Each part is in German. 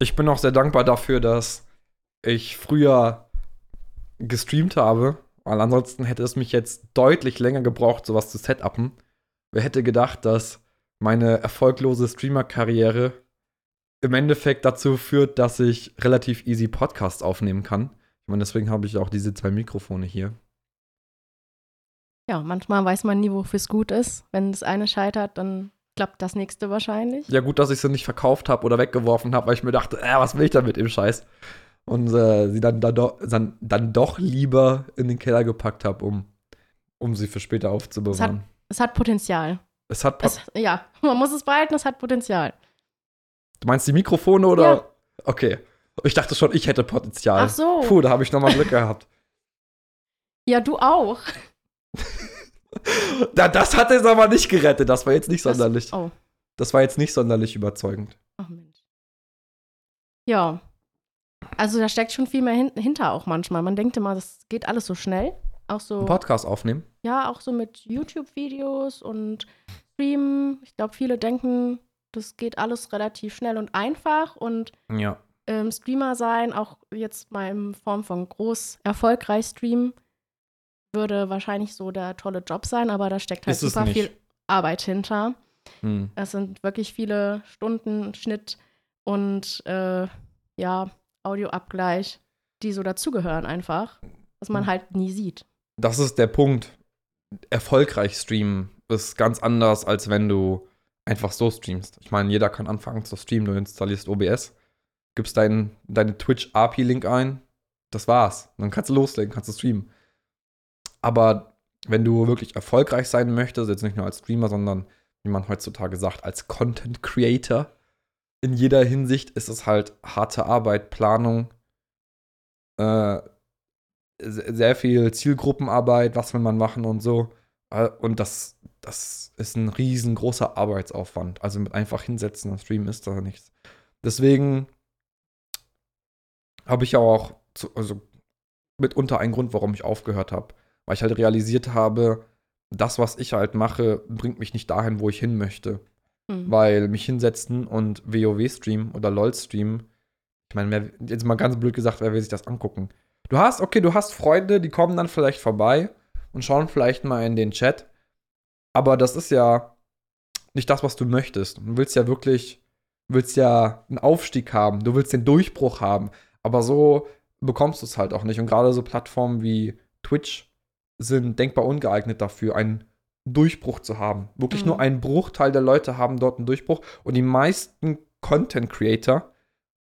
Ich bin auch sehr dankbar dafür, dass ich früher gestreamt habe, weil ansonsten hätte es mich jetzt deutlich länger gebraucht, sowas zu setupen. Wer hätte gedacht, dass meine erfolglose Streamer-Karriere im Endeffekt dazu führt, dass ich relativ easy Podcasts aufnehmen kann. Ich meine, deswegen habe ich auch diese zwei Mikrofone hier. Ja, manchmal weiß man nie, wofür es gut ist. Wenn das eine scheitert, dann klappt das nächste wahrscheinlich. Ja, gut, dass ich sie nicht verkauft habe oder weggeworfen habe, weil ich mir dachte, äh, was will ich damit im Scheiß? Und äh, sie dann, dann, do, dann, dann, doch lieber in den Keller gepackt habe, um, um sie für später aufzubewahren. Es hat, es hat Potenzial. Es hat es, Ja, man muss es behalten, es hat Potenzial. Du meinst die Mikrofone oder? Ja. Okay. Ich dachte schon, ich hätte Potenzial. Ach so. Puh, da habe ich nochmal Glück gehabt. Ja, du auch. da, das hat es aber nicht gerettet. Das war jetzt nicht sonderlich. Das, oh. das war jetzt nicht sonderlich überzeugend. Ach Mensch. Ja. Also da steckt schon viel mehr hin hinter auch manchmal. Man denkt immer, das geht alles so schnell. Auch so. Ein Podcast aufnehmen? Ja, auch so mit YouTube-Videos und Streamen. Ich glaube, viele denken, das geht alles relativ schnell und einfach und ja. ähm, Streamer sein, auch jetzt mal in Form von groß erfolgreich streamen, würde wahrscheinlich so der tolle Job sein, aber da steckt halt super viel Arbeit hinter. Hm. Es sind wirklich viele Stunden Schnitt und äh, ja, Audioabgleich, die so dazugehören einfach, was man hm. halt nie sieht. Das ist der Punkt. Erfolgreich streamen ist ganz anders, als wenn du einfach so streamst. Ich meine, jeder kann anfangen zu streamen. Du installierst OBS, gibst dein, deine Twitch-API-Link ein, das war's. Dann kannst du loslegen, kannst du streamen. Aber wenn du wirklich erfolgreich sein möchtest, jetzt nicht nur als Streamer, sondern wie man heutzutage sagt, als Content Creator, in jeder Hinsicht ist es halt harte Arbeit, Planung, äh, sehr viel Zielgruppenarbeit, was will man machen und so. Äh, und das, das ist ein riesengroßer Arbeitsaufwand. Also mit einfach hinsetzen und streamen ist da nichts. Deswegen habe ich auch, zu, also mitunter ein Grund, warum ich aufgehört habe. Weil ich halt realisiert habe, das, was ich halt mache, bringt mich nicht dahin, wo ich hin möchte. Mhm. Weil mich hinsetzen und WoW streamen oder LOL streamen, ich meine, jetzt mal ganz blöd gesagt, wer will sich das angucken? Du hast, okay, du hast Freunde, die kommen dann vielleicht vorbei und schauen vielleicht mal in den Chat. Aber das ist ja nicht das, was du möchtest. Du willst ja wirklich, willst ja einen Aufstieg haben, du willst den Durchbruch haben. Aber so bekommst du es halt auch nicht. Und gerade so Plattformen wie Twitch sind denkbar ungeeignet dafür, einen Durchbruch zu haben. Wirklich mhm. nur ein Bruchteil der Leute haben dort einen Durchbruch. Und die meisten Content Creator,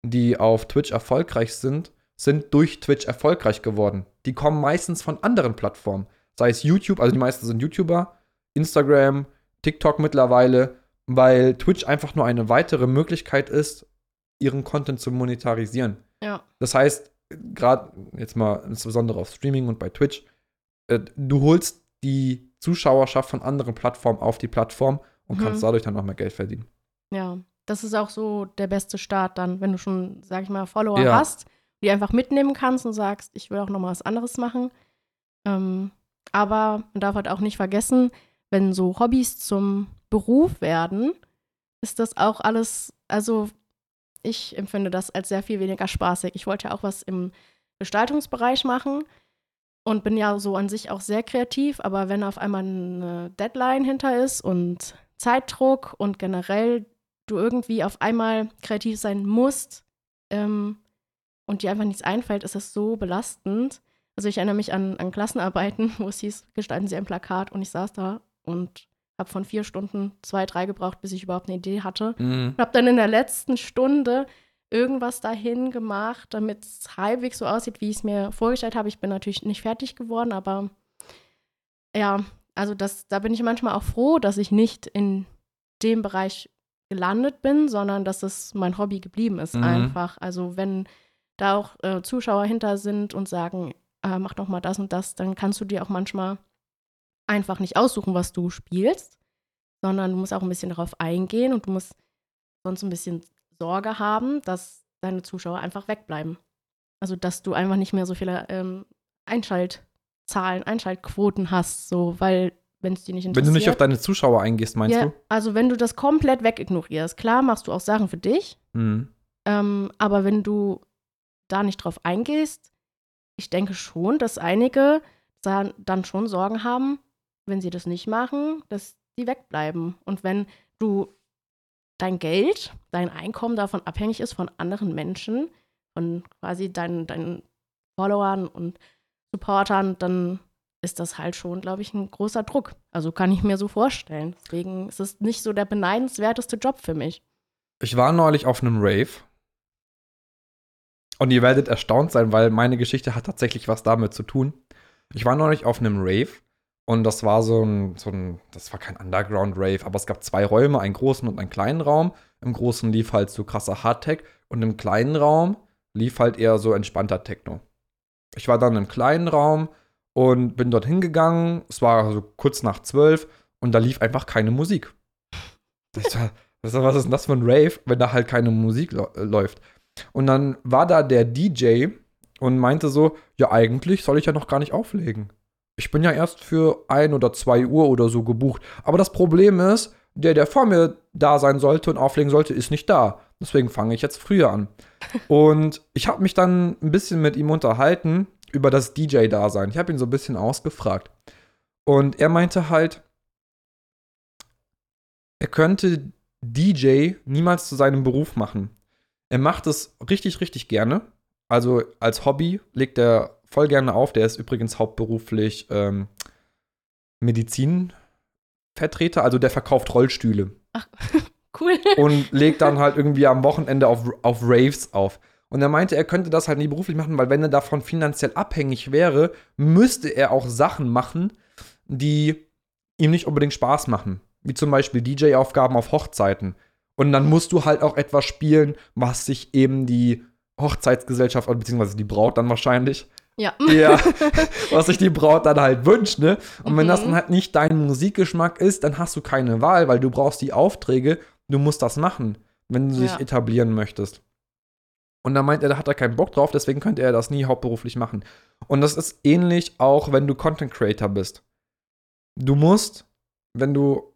die auf Twitch erfolgreich sind, sind durch Twitch erfolgreich geworden. Die kommen meistens von anderen Plattformen. Sei es YouTube, also die meisten sind YouTuber, Instagram, TikTok mittlerweile, weil Twitch einfach nur eine weitere Möglichkeit ist, ihren Content zu monetarisieren. Ja. Das heißt, gerade jetzt mal insbesondere auf Streaming und bei Twitch, äh, du holst die Zuschauerschaft von anderen Plattformen auf die Plattform und mhm. kannst dadurch dann noch mehr Geld verdienen. Ja, das ist auch so der beste Start dann, wenn du schon, sag ich mal, Follower ja. hast, die einfach mitnehmen kannst und sagst, ich will auch noch mal was anderes machen. Ähm, aber man darf halt auch nicht vergessen, wenn so Hobbys zum Beruf werden, ist das auch alles, also ich empfinde das als sehr viel weniger spaßig. Ich wollte ja auch was im Gestaltungsbereich machen und bin ja so an sich auch sehr kreativ, aber wenn auf einmal eine Deadline hinter ist und Zeitdruck und generell du irgendwie auf einmal kreativ sein musst ähm, und dir einfach nichts einfällt, ist das so belastend. Also ich erinnere mich an, an Klassenarbeiten, wo es hieß, gestalten Sie ein Plakat und ich saß da und habe von vier Stunden zwei, drei gebraucht, bis ich überhaupt eine Idee hatte. Mhm. Und habe dann in der letzten Stunde irgendwas dahin gemacht, damit es halbwegs so aussieht, wie ich es mir vorgestellt habe. Ich bin natürlich nicht fertig geworden, aber ja, also das, da bin ich manchmal auch froh, dass ich nicht in dem Bereich gelandet bin, sondern dass es mein Hobby geblieben ist mhm. einfach. Also wenn da auch äh, Zuschauer hinter sind und sagen, äh, mach doch mal das und das, dann kannst du dir auch manchmal einfach nicht aussuchen, was du spielst, sondern du musst auch ein bisschen darauf eingehen und du musst sonst ein bisschen Sorge haben, dass deine Zuschauer einfach wegbleiben. Also, dass du einfach nicht mehr so viele ähm, Einschaltzahlen, Einschaltquoten hast, so, weil, wenn es dir nicht interessiert. Wenn du nicht auf deine Zuschauer eingehst, meinst ja, du? Also, wenn du das komplett wegignorierst, klar machst du auch Sachen für dich, mhm. Ähm, aber wenn du da nicht drauf eingehst, ich denke schon, dass einige dann schon Sorgen haben, wenn sie das nicht machen, dass die wegbleiben. Und wenn du dein Geld, dein Einkommen davon abhängig ist von anderen Menschen, von quasi deinen, deinen Followern und Supportern, dann ist das halt schon, glaube ich, ein großer Druck. Also kann ich mir so vorstellen. Deswegen ist es nicht so der beneidenswerteste Job für mich. Ich war neulich auf einem Rave. Und ihr werdet erstaunt sein, weil meine Geschichte hat tatsächlich was damit zu tun. Ich war neulich auf einem Rave und das war so ein, so ein, das war kein Underground-Rave, aber es gab zwei Räume, einen großen und einen kleinen Raum. Im großen lief halt so krasser Hardtech und im kleinen Raum lief halt eher so entspannter Techno. Ich war dann im kleinen Raum und bin dort hingegangen. Es war so kurz nach zwölf und da lief einfach keine Musik. Ich war, was ist denn das für ein Rave, wenn da halt keine Musik läuft? Und dann war da der DJ und meinte so: Ja, eigentlich soll ich ja noch gar nicht auflegen. Ich bin ja erst für ein oder zwei Uhr oder so gebucht. Aber das Problem ist, der, der vor mir da sein sollte und auflegen sollte, ist nicht da. Deswegen fange ich jetzt früher an. Und ich habe mich dann ein bisschen mit ihm unterhalten über das DJ-Dasein. Ich habe ihn so ein bisschen ausgefragt. Und er meinte halt, er könnte DJ niemals zu seinem Beruf machen. Er macht es richtig, richtig gerne. Also als Hobby legt er voll gerne auf. Der ist übrigens hauptberuflich ähm, Medizinvertreter, also der verkauft Rollstühle. Ach, cool. Und legt dann halt irgendwie am Wochenende auf, auf Raves auf. Und er meinte, er könnte das halt nie beruflich machen, weil wenn er davon finanziell abhängig wäre, müsste er auch Sachen machen, die ihm nicht unbedingt Spaß machen. Wie zum Beispiel DJ-Aufgaben auf Hochzeiten. Und dann musst du halt auch etwas spielen, was sich eben die Hochzeitsgesellschaft, beziehungsweise die Braut dann wahrscheinlich, ja. ja. Was sich die Braut dann halt wünscht, ne? Und wenn das mhm. dann halt nicht dein Musikgeschmack ist, dann hast du keine Wahl, weil du brauchst die Aufträge, du musst das machen, wenn du ja. dich etablieren möchtest. Und dann meint er, da hat er keinen Bock drauf, deswegen könnte er das nie hauptberuflich machen. Und das ist ähnlich auch, wenn du Content Creator bist. Du musst, wenn du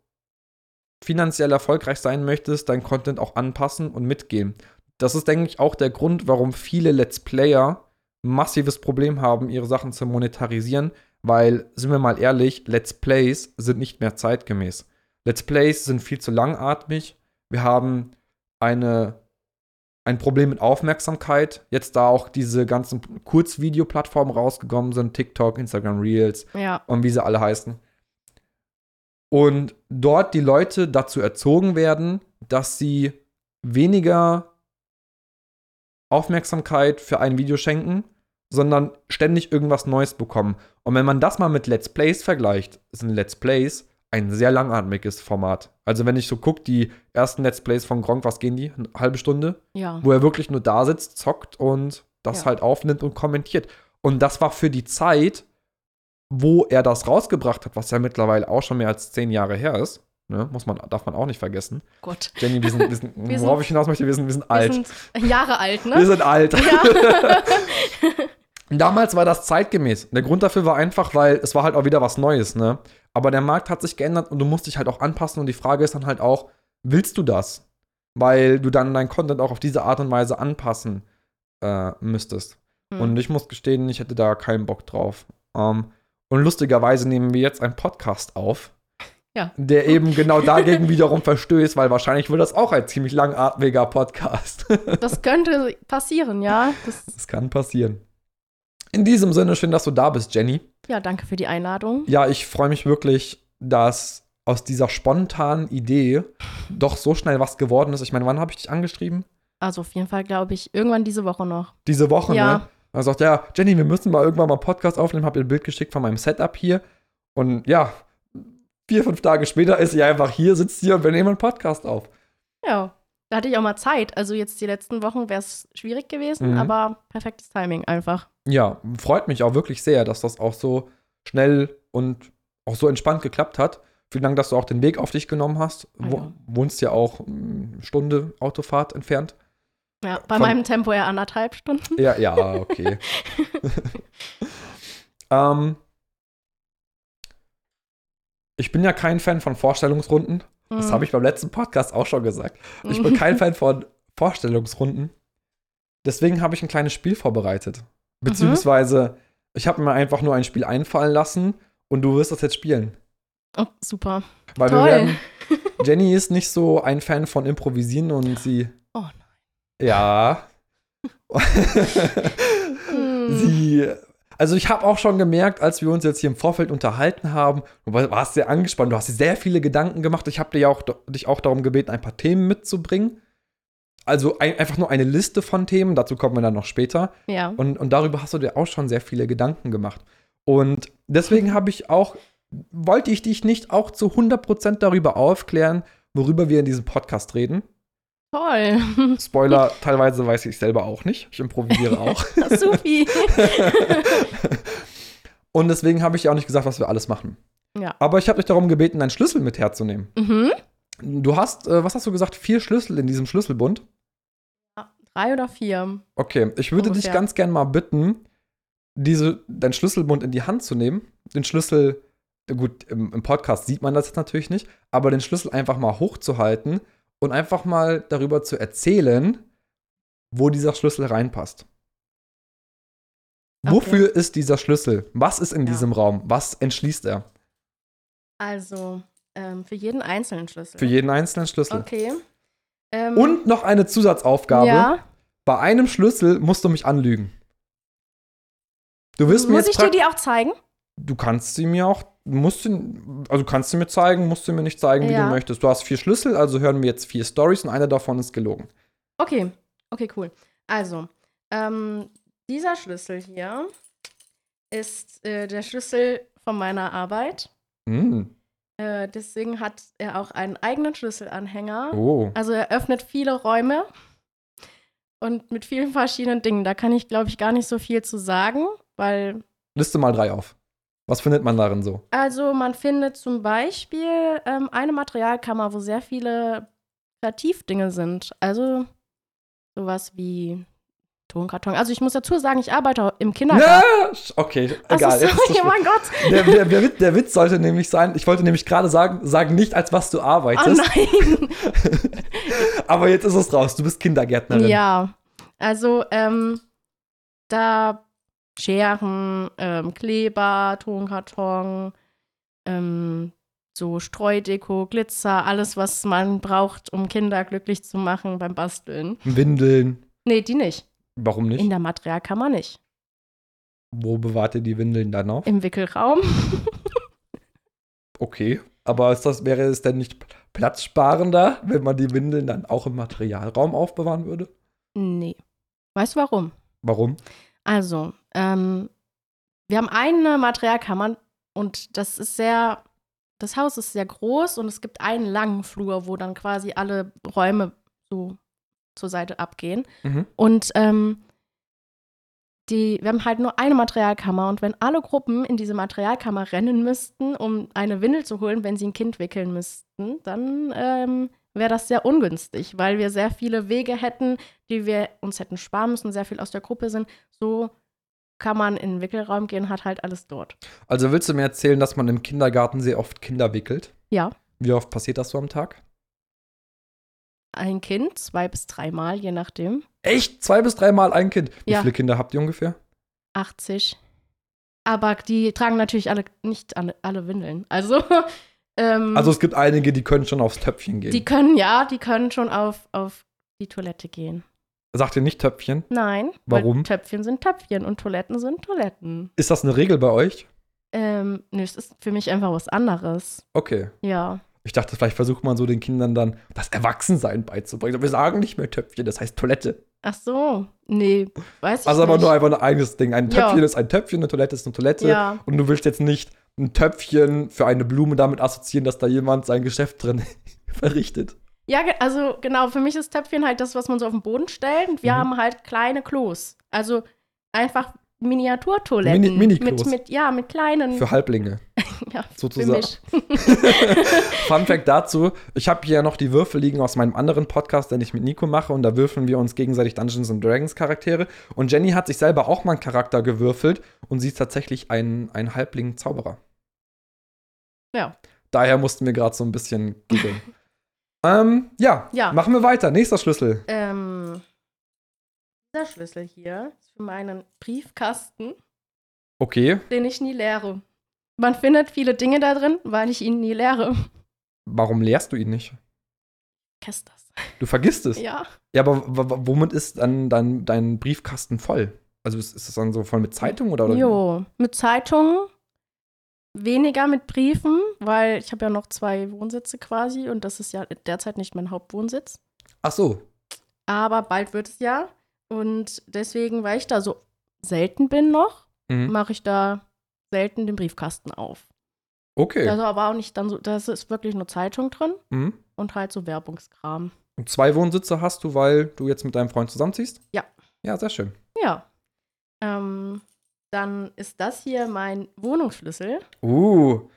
finanziell erfolgreich sein möchtest, dein Content auch anpassen und mitgehen. Das ist, denke ich, auch der Grund, warum viele Let's Player massives Problem haben, ihre Sachen zu monetarisieren, weil, sind wir mal ehrlich, Let's Plays sind nicht mehr zeitgemäß. Let's Plays sind viel zu langatmig. Wir haben eine ein Problem mit Aufmerksamkeit. Jetzt da auch diese ganzen Kurzvideoplattformen rausgekommen sind, TikTok, Instagram Reels ja. und wie sie alle heißen. Und dort die Leute dazu erzogen werden, dass sie weniger Aufmerksamkeit für ein Video schenken, sondern ständig irgendwas Neues bekommen. Und wenn man das mal mit Let's Plays vergleicht, sind Let's Plays ein sehr langatmiges Format. Also wenn ich so gucke, die ersten Let's Plays von Gronk, was gehen die? Eine halbe Stunde? Ja. Wo er wirklich nur da sitzt, zockt und das ja. halt aufnimmt und kommentiert. Und das war für die Zeit, wo er das rausgebracht hat, was ja mittlerweile auch schon mehr als zehn Jahre her ist. Ne? Muss man, darf man auch nicht vergessen. Gott. Jenny, wir sind, wir sind, wir worauf ich hinaus möchte, wir sind, wir sind alt. Wir sind Jahre alt, ne? Wir sind alt. Ja. Damals war das zeitgemäß. Der Grund dafür war einfach, weil es war halt auch wieder was Neues, ne? Aber der Markt hat sich geändert und du musst dich halt auch anpassen. Und die Frage ist dann halt auch, willst du das? Weil du dann dein Content auch auf diese Art und Weise anpassen äh, müsstest. Hm. Und ich muss gestehen, ich hätte da keinen Bock drauf. Ähm, und lustigerweise nehmen wir jetzt einen Podcast auf. Ja. Der eben genau dagegen wiederum verstößt, weil wahrscheinlich wird das auch ein ziemlich langatmiger Podcast. das könnte passieren, ja. Das, das kann passieren. In diesem Sinne, schön, dass du da bist, Jenny. Ja, danke für die Einladung. Ja, ich freue mich wirklich, dass aus dieser spontanen Idee doch so schnell was geworden ist. Ich meine, wann habe ich dich angeschrieben? Also auf jeden Fall, glaube ich, irgendwann diese Woche noch. Diese Woche, ja. ne? Er sagt, ja, Jenny, wir müssen mal irgendwann mal Podcast aufnehmen. Hab ihr ein Bild geschickt von meinem Setup hier. Und ja, vier, fünf Tage später ist sie einfach hier, sitzt hier und wir nehmen einen Podcast auf. Ja, da hatte ich auch mal Zeit. Also jetzt die letzten Wochen wäre es schwierig gewesen, mhm. aber perfektes Timing einfach. Ja, freut mich auch wirklich sehr, dass das auch so schnell und auch so entspannt geklappt hat. Vielen Dank, dass du auch den Weg auf dich genommen hast. Wo, wohnst ja auch eine hm, Stunde Autofahrt entfernt. Ja, bei Von, meinem Tempo eher anderthalb Stunden. Ja, ja, okay. ähm, ich bin ja kein Fan von Vorstellungsrunden. Das mhm. habe ich beim letzten Podcast auch schon gesagt. Ich bin kein Fan von Vorstellungsrunden, Deswegen habe ich ein kleines Spiel vorbereitet. Beziehungsweise, mhm. ich habe mir einfach nur ein Spiel einfallen lassen und du wirst das jetzt spielen. Oh, super. Weil Toll. wir werden. Jenny ist nicht so ein Fan von Improvisieren und sie. Oh nein. Ja. hm. sie. Also ich habe auch schon gemerkt, als wir uns jetzt hier im Vorfeld unterhalten haben, du warst sehr angespannt, du hast dir sehr viele Gedanken gemacht. Ich habe dir ja auch, dich auch darum gebeten, ein paar Themen mitzubringen. Also ein, einfach nur eine Liste von Themen, dazu kommen wir dann noch später. Ja. Und, und darüber hast du dir auch schon sehr viele Gedanken gemacht. Und deswegen habe ich auch wollte ich dich nicht auch zu 100% darüber aufklären, worüber wir in diesem Podcast reden? Toll. Spoiler, teilweise weiß ich selber auch nicht. Ich improvisiere auch. Supi. Und deswegen habe ich ja auch nicht gesagt, was wir alles machen. Ja. Aber ich habe dich darum gebeten, deinen Schlüssel mit herzunehmen. Mhm. Du hast, äh, was hast du gesagt, vier Schlüssel in diesem Schlüsselbund? Drei oder vier. Okay, ich würde Ungefähr. dich ganz gern mal bitten, diese, deinen Schlüsselbund in die Hand zu nehmen, den Schlüssel gut, im, im, Podcast sieht man das jetzt natürlich nicht, aber den Schlüssel einfach mal hochzuhalten und einfach mal darüber zu erzählen, wo dieser Schlüssel reinpasst. Okay. Wofür ist dieser Schlüssel? Was ist in ja. diesem Raum? Was entschließt er? Also, ähm, für jeden einzelnen Schlüssel. Für jeden einzelnen Schlüssel. Okay. Ähm, und noch eine Zusatzaufgabe. Ja. Bei einem Schlüssel musst du mich anlügen. Du wirst Muss mir jetzt ich dir die auch zeigen? Du kannst sie mir auch musst du, also kannst du mir zeigen, musst du mir nicht zeigen, wie ja. du möchtest. Du hast vier Schlüssel, also hören wir jetzt vier Stories und eine davon ist gelogen. Okay, okay, cool. Also, ähm, dieser Schlüssel hier ist äh, der Schlüssel von meiner Arbeit. Mm. Äh, deswegen hat er auch einen eigenen Schlüsselanhänger. Oh. Also er öffnet viele Räume und mit vielen verschiedenen Dingen. Da kann ich, glaube ich, gar nicht so viel zu sagen, weil. Liste mal drei auf. Was findet man darin so? Also man findet zum Beispiel ähm, eine Materialkammer, wo sehr viele Kreativdinge sind. Also sowas wie Tonkarton. Also ich muss dazu sagen, ich arbeite im Kindergarten. Ja, okay, egal. Also, sorry, oh mein Gott. Der, der, der, Witz, der, Witz sollte nämlich sein, ich wollte nämlich gerade sagen, sagen nicht, als was du arbeitest. Oh nein. Aber jetzt ist es raus, du bist Kindergärtnerin. Ja, also ähm, da Scheren, ähm, Kleber, Tonkarton, ähm, so Streudeko, Glitzer, alles, was man braucht, um Kinder glücklich zu machen beim Basteln. Windeln. Nee, die nicht. Warum nicht? In der Materialkammer nicht. Wo bewahrt ihr die Windeln dann noch? Im Wickelraum. okay, aber ist das, wäre es denn nicht platzsparender, wenn man die Windeln dann auch im Materialraum aufbewahren würde? Nee. Weißt du warum? Warum? Also, ähm, wir haben eine Materialkammer und das ist sehr, das Haus ist sehr groß und es gibt einen langen Flur, wo dann quasi alle Räume so zur Seite abgehen. Mhm. Und ähm, die, wir haben halt nur eine Materialkammer und wenn alle Gruppen in diese Materialkammer rennen müssten, um eine Windel zu holen, wenn sie ein Kind wickeln müssten, dann ähm, wäre das sehr ungünstig, weil wir sehr viele Wege hätten, die wir uns hätten sparen müssen, sehr viel aus der Gruppe sind. So kann man in den Wickelraum gehen, hat halt alles dort. Also willst du mir erzählen, dass man im Kindergarten sehr oft Kinder wickelt? Ja. Wie oft passiert das so am Tag? Ein Kind, zwei bis dreimal, je nachdem. Echt? Zwei bis dreimal ein Kind? Wie ja. viele Kinder habt ihr ungefähr? 80. Aber die tragen natürlich alle nicht alle, alle Windeln. Also ähm, also es gibt einige, die können schon aufs Töpfchen gehen. Die können, ja, die können schon auf, auf die Toilette gehen. Sagt ihr nicht Töpfchen? Nein. Warum? Töpfchen sind Töpfchen und Toiletten sind Toiletten. Ist das eine Regel bei euch? Ähm, nö, es ist für mich einfach was anderes. Okay. Ja. Ich dachte, vielleicht versucht man so den Kindern dann das Erwachsensein beizubringen. Wir sagen nicht mehr Töpfchen, das heißt Toilette. Ach so, nee, weiß ich also nicht. Also aber nur einfach ein eigenes Ding. Ein Töpfchen ja. ist ein Töpfchen, eine Toilette ist eine Toilette. Ja. Und du willst jetzt nicht ein Töpfchen für eine Blume damit assoziieren, dass da jemand sein Geschäft drin verrichtet. Ja, also genau, für mich ist Töpfchen halt das, was man so auf den Boden stellt. Und wir mhm. haben halt kleine Klos. Also einfach Miniaturtoiletten. Mini, Mini mit, mit, ja, mit kleinen. Für Halblinge. ja, sozusagen. Fun Fact dazu: Ich habe hier noch die Würfel liegen aus meinem anderen Podcast, den ich mit Nico mache, und da würfeln wir uns gegenseitig Dungeons and Dragons Charaktere. Und Jenny hat sich selber auch mal einen Charakter gewürfelt und sie ist tatsächlich ein, ein Halbling-Zauberer. Ja. Daher mussten wir gerade so ein bisschen giggeln. ähm, ja, ja, machen wir weiter. Nächster Schlüssel. Ähm, Dieser Schlüssel hier ist für meinen Briefkasten. Okay. Den ich nie leere. Man findet viele Dinge da drin, weil ich ihn nie leere. Warum leerst du ihn nicht? Vergesst das. Du vergisst es? Ja. Ja, aber womit ist dann dein, dein Briefkasten voll? Also ist, ist das dann so voll mit Zeitungen oder? Jo, mit Zeitungen. Weniger mit Briefen, weil ich habe ja noch zwei Wohnsitze quasi und das ist ja derzeit nicht mein Hauptwohnsitz. Ach so. Aber bald wird es ja. Und deswegen, weil ich da so selten bin noch, mhm. mache ich da selten den Briefkasten auf. Okay. Also aber auch nicht dann so, das ist wirklich nur Zeitung drin mhm. und halt so Werbungskram. Und zwei Wohnsitze hast du, weil du jetzt mit deinem Freund zusammenziehst? Ja. Ja, sehr schön. Ja. Ähm, dann ist das hier mein Wohnungsschlüssel. Uh.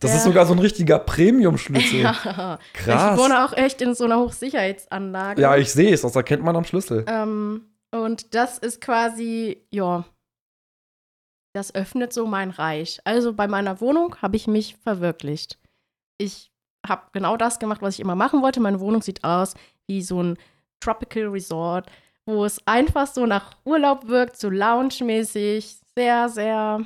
Das Der, ist sogar so ein richtiger Premium-Schlüssel. Ja, Krass. Ich wohne auch echt in so einer Hochsicherheitsanlage. Ja, ich sehe es, das erkennt man am Schlüssel. Ähm, und das ist quasi, ja, das öffnet so mein Reich. Also bei meiner Wohnung habe ich mich verwirklicht. Ich habe genau das gemacht, was ich immer machen wollte. Meine Wohnung sieht aus wie so ein Tropical Resort, wo es einfach so nach Urlaub wirkt, so lounge-mäßig, sehr, sehr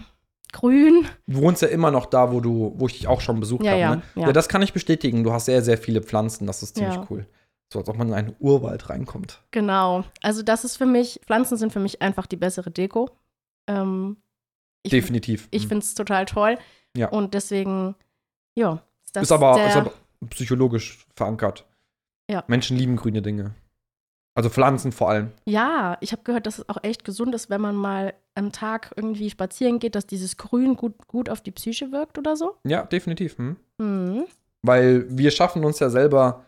grün. Du wohnst ja immer noch da, wo du, wo ich dich auch schon besucht ja, habe. Ja, ne? ja. ja, das kann ich bestätigen. Du hast sehr, sehr viele Pflanzen. Das ist ziemlich ja. cool. So als ob man in einen Urwald reinkommt. Genau. Also das ist für mich, Pflanzen sind für mich einfach die bessere Deko. Ähm, ich, Definitiv. Ich mhm. finde es total toll. Ja. Und deswegen, ja. Ist, ist, aber, ist aber psychologisch verankert. Ja. Menschen lieben grüne Dinge. Also Pflanzen vor allem. Ja, ich habe gehört, dass es auch echt gesund ist, wenn man mal am Tag irgendwie spazieren geht, dass dieses Grün gut, gut auf die Psyche wirkt oder so. Ja, definitiv. Hm. Mhm. Weil wir schaffen uns ja selber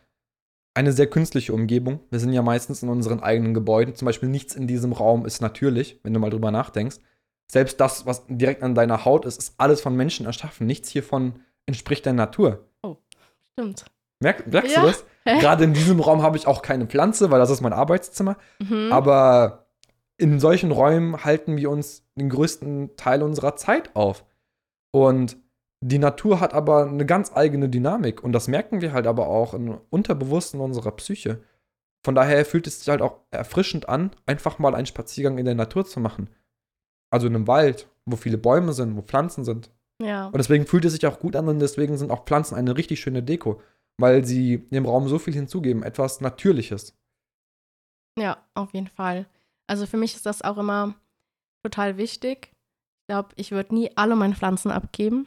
eine sehr künstliche Umgebung. Wir sind ja meistens in unseren eigenen Gebäuden. Zum Beispiel nichts in diesem Raum ist natürlich, wenn du mal drüber nachdenkst. Selbst das, was direkt an deiner Haut ist, ist alles von Menschen erschaffen. Nichts hiervon entspricht der Natur. Oh, stimmt. Merk, merkst ja. du das? Gerade in diesem Raum habe ich auch keine Pflanze, weil das ist mein Arbeitszimmer. Mhm. Aber in solchen Räumen halten wir uns den größten Teil unserer Zeit auf. Und die Natur hat aber eine ganz eigene Dynamik. Und das merken wir halt aber auch im Unterbewussten unserer Psyche. Von daher fühlt es sich halt auch erfrischend an, einfach mal einen Spaziergang in der Natur zu machen. Also in einem Wald, wo viele Bäume sind, wo Pflanzen sind. Ja. Und deswegen fühlt es sich auch gut an und deswegen sind auch Pflanzen eine richtig schöne Deko, weil sie dem Raum so viel hinzugeben, etwas Natürliches. Ja, auf jeden Fall. Also für mich ist das auch immer total wichtig. Ich glaube, ich würde nie alle meine Pflanzen abgeben.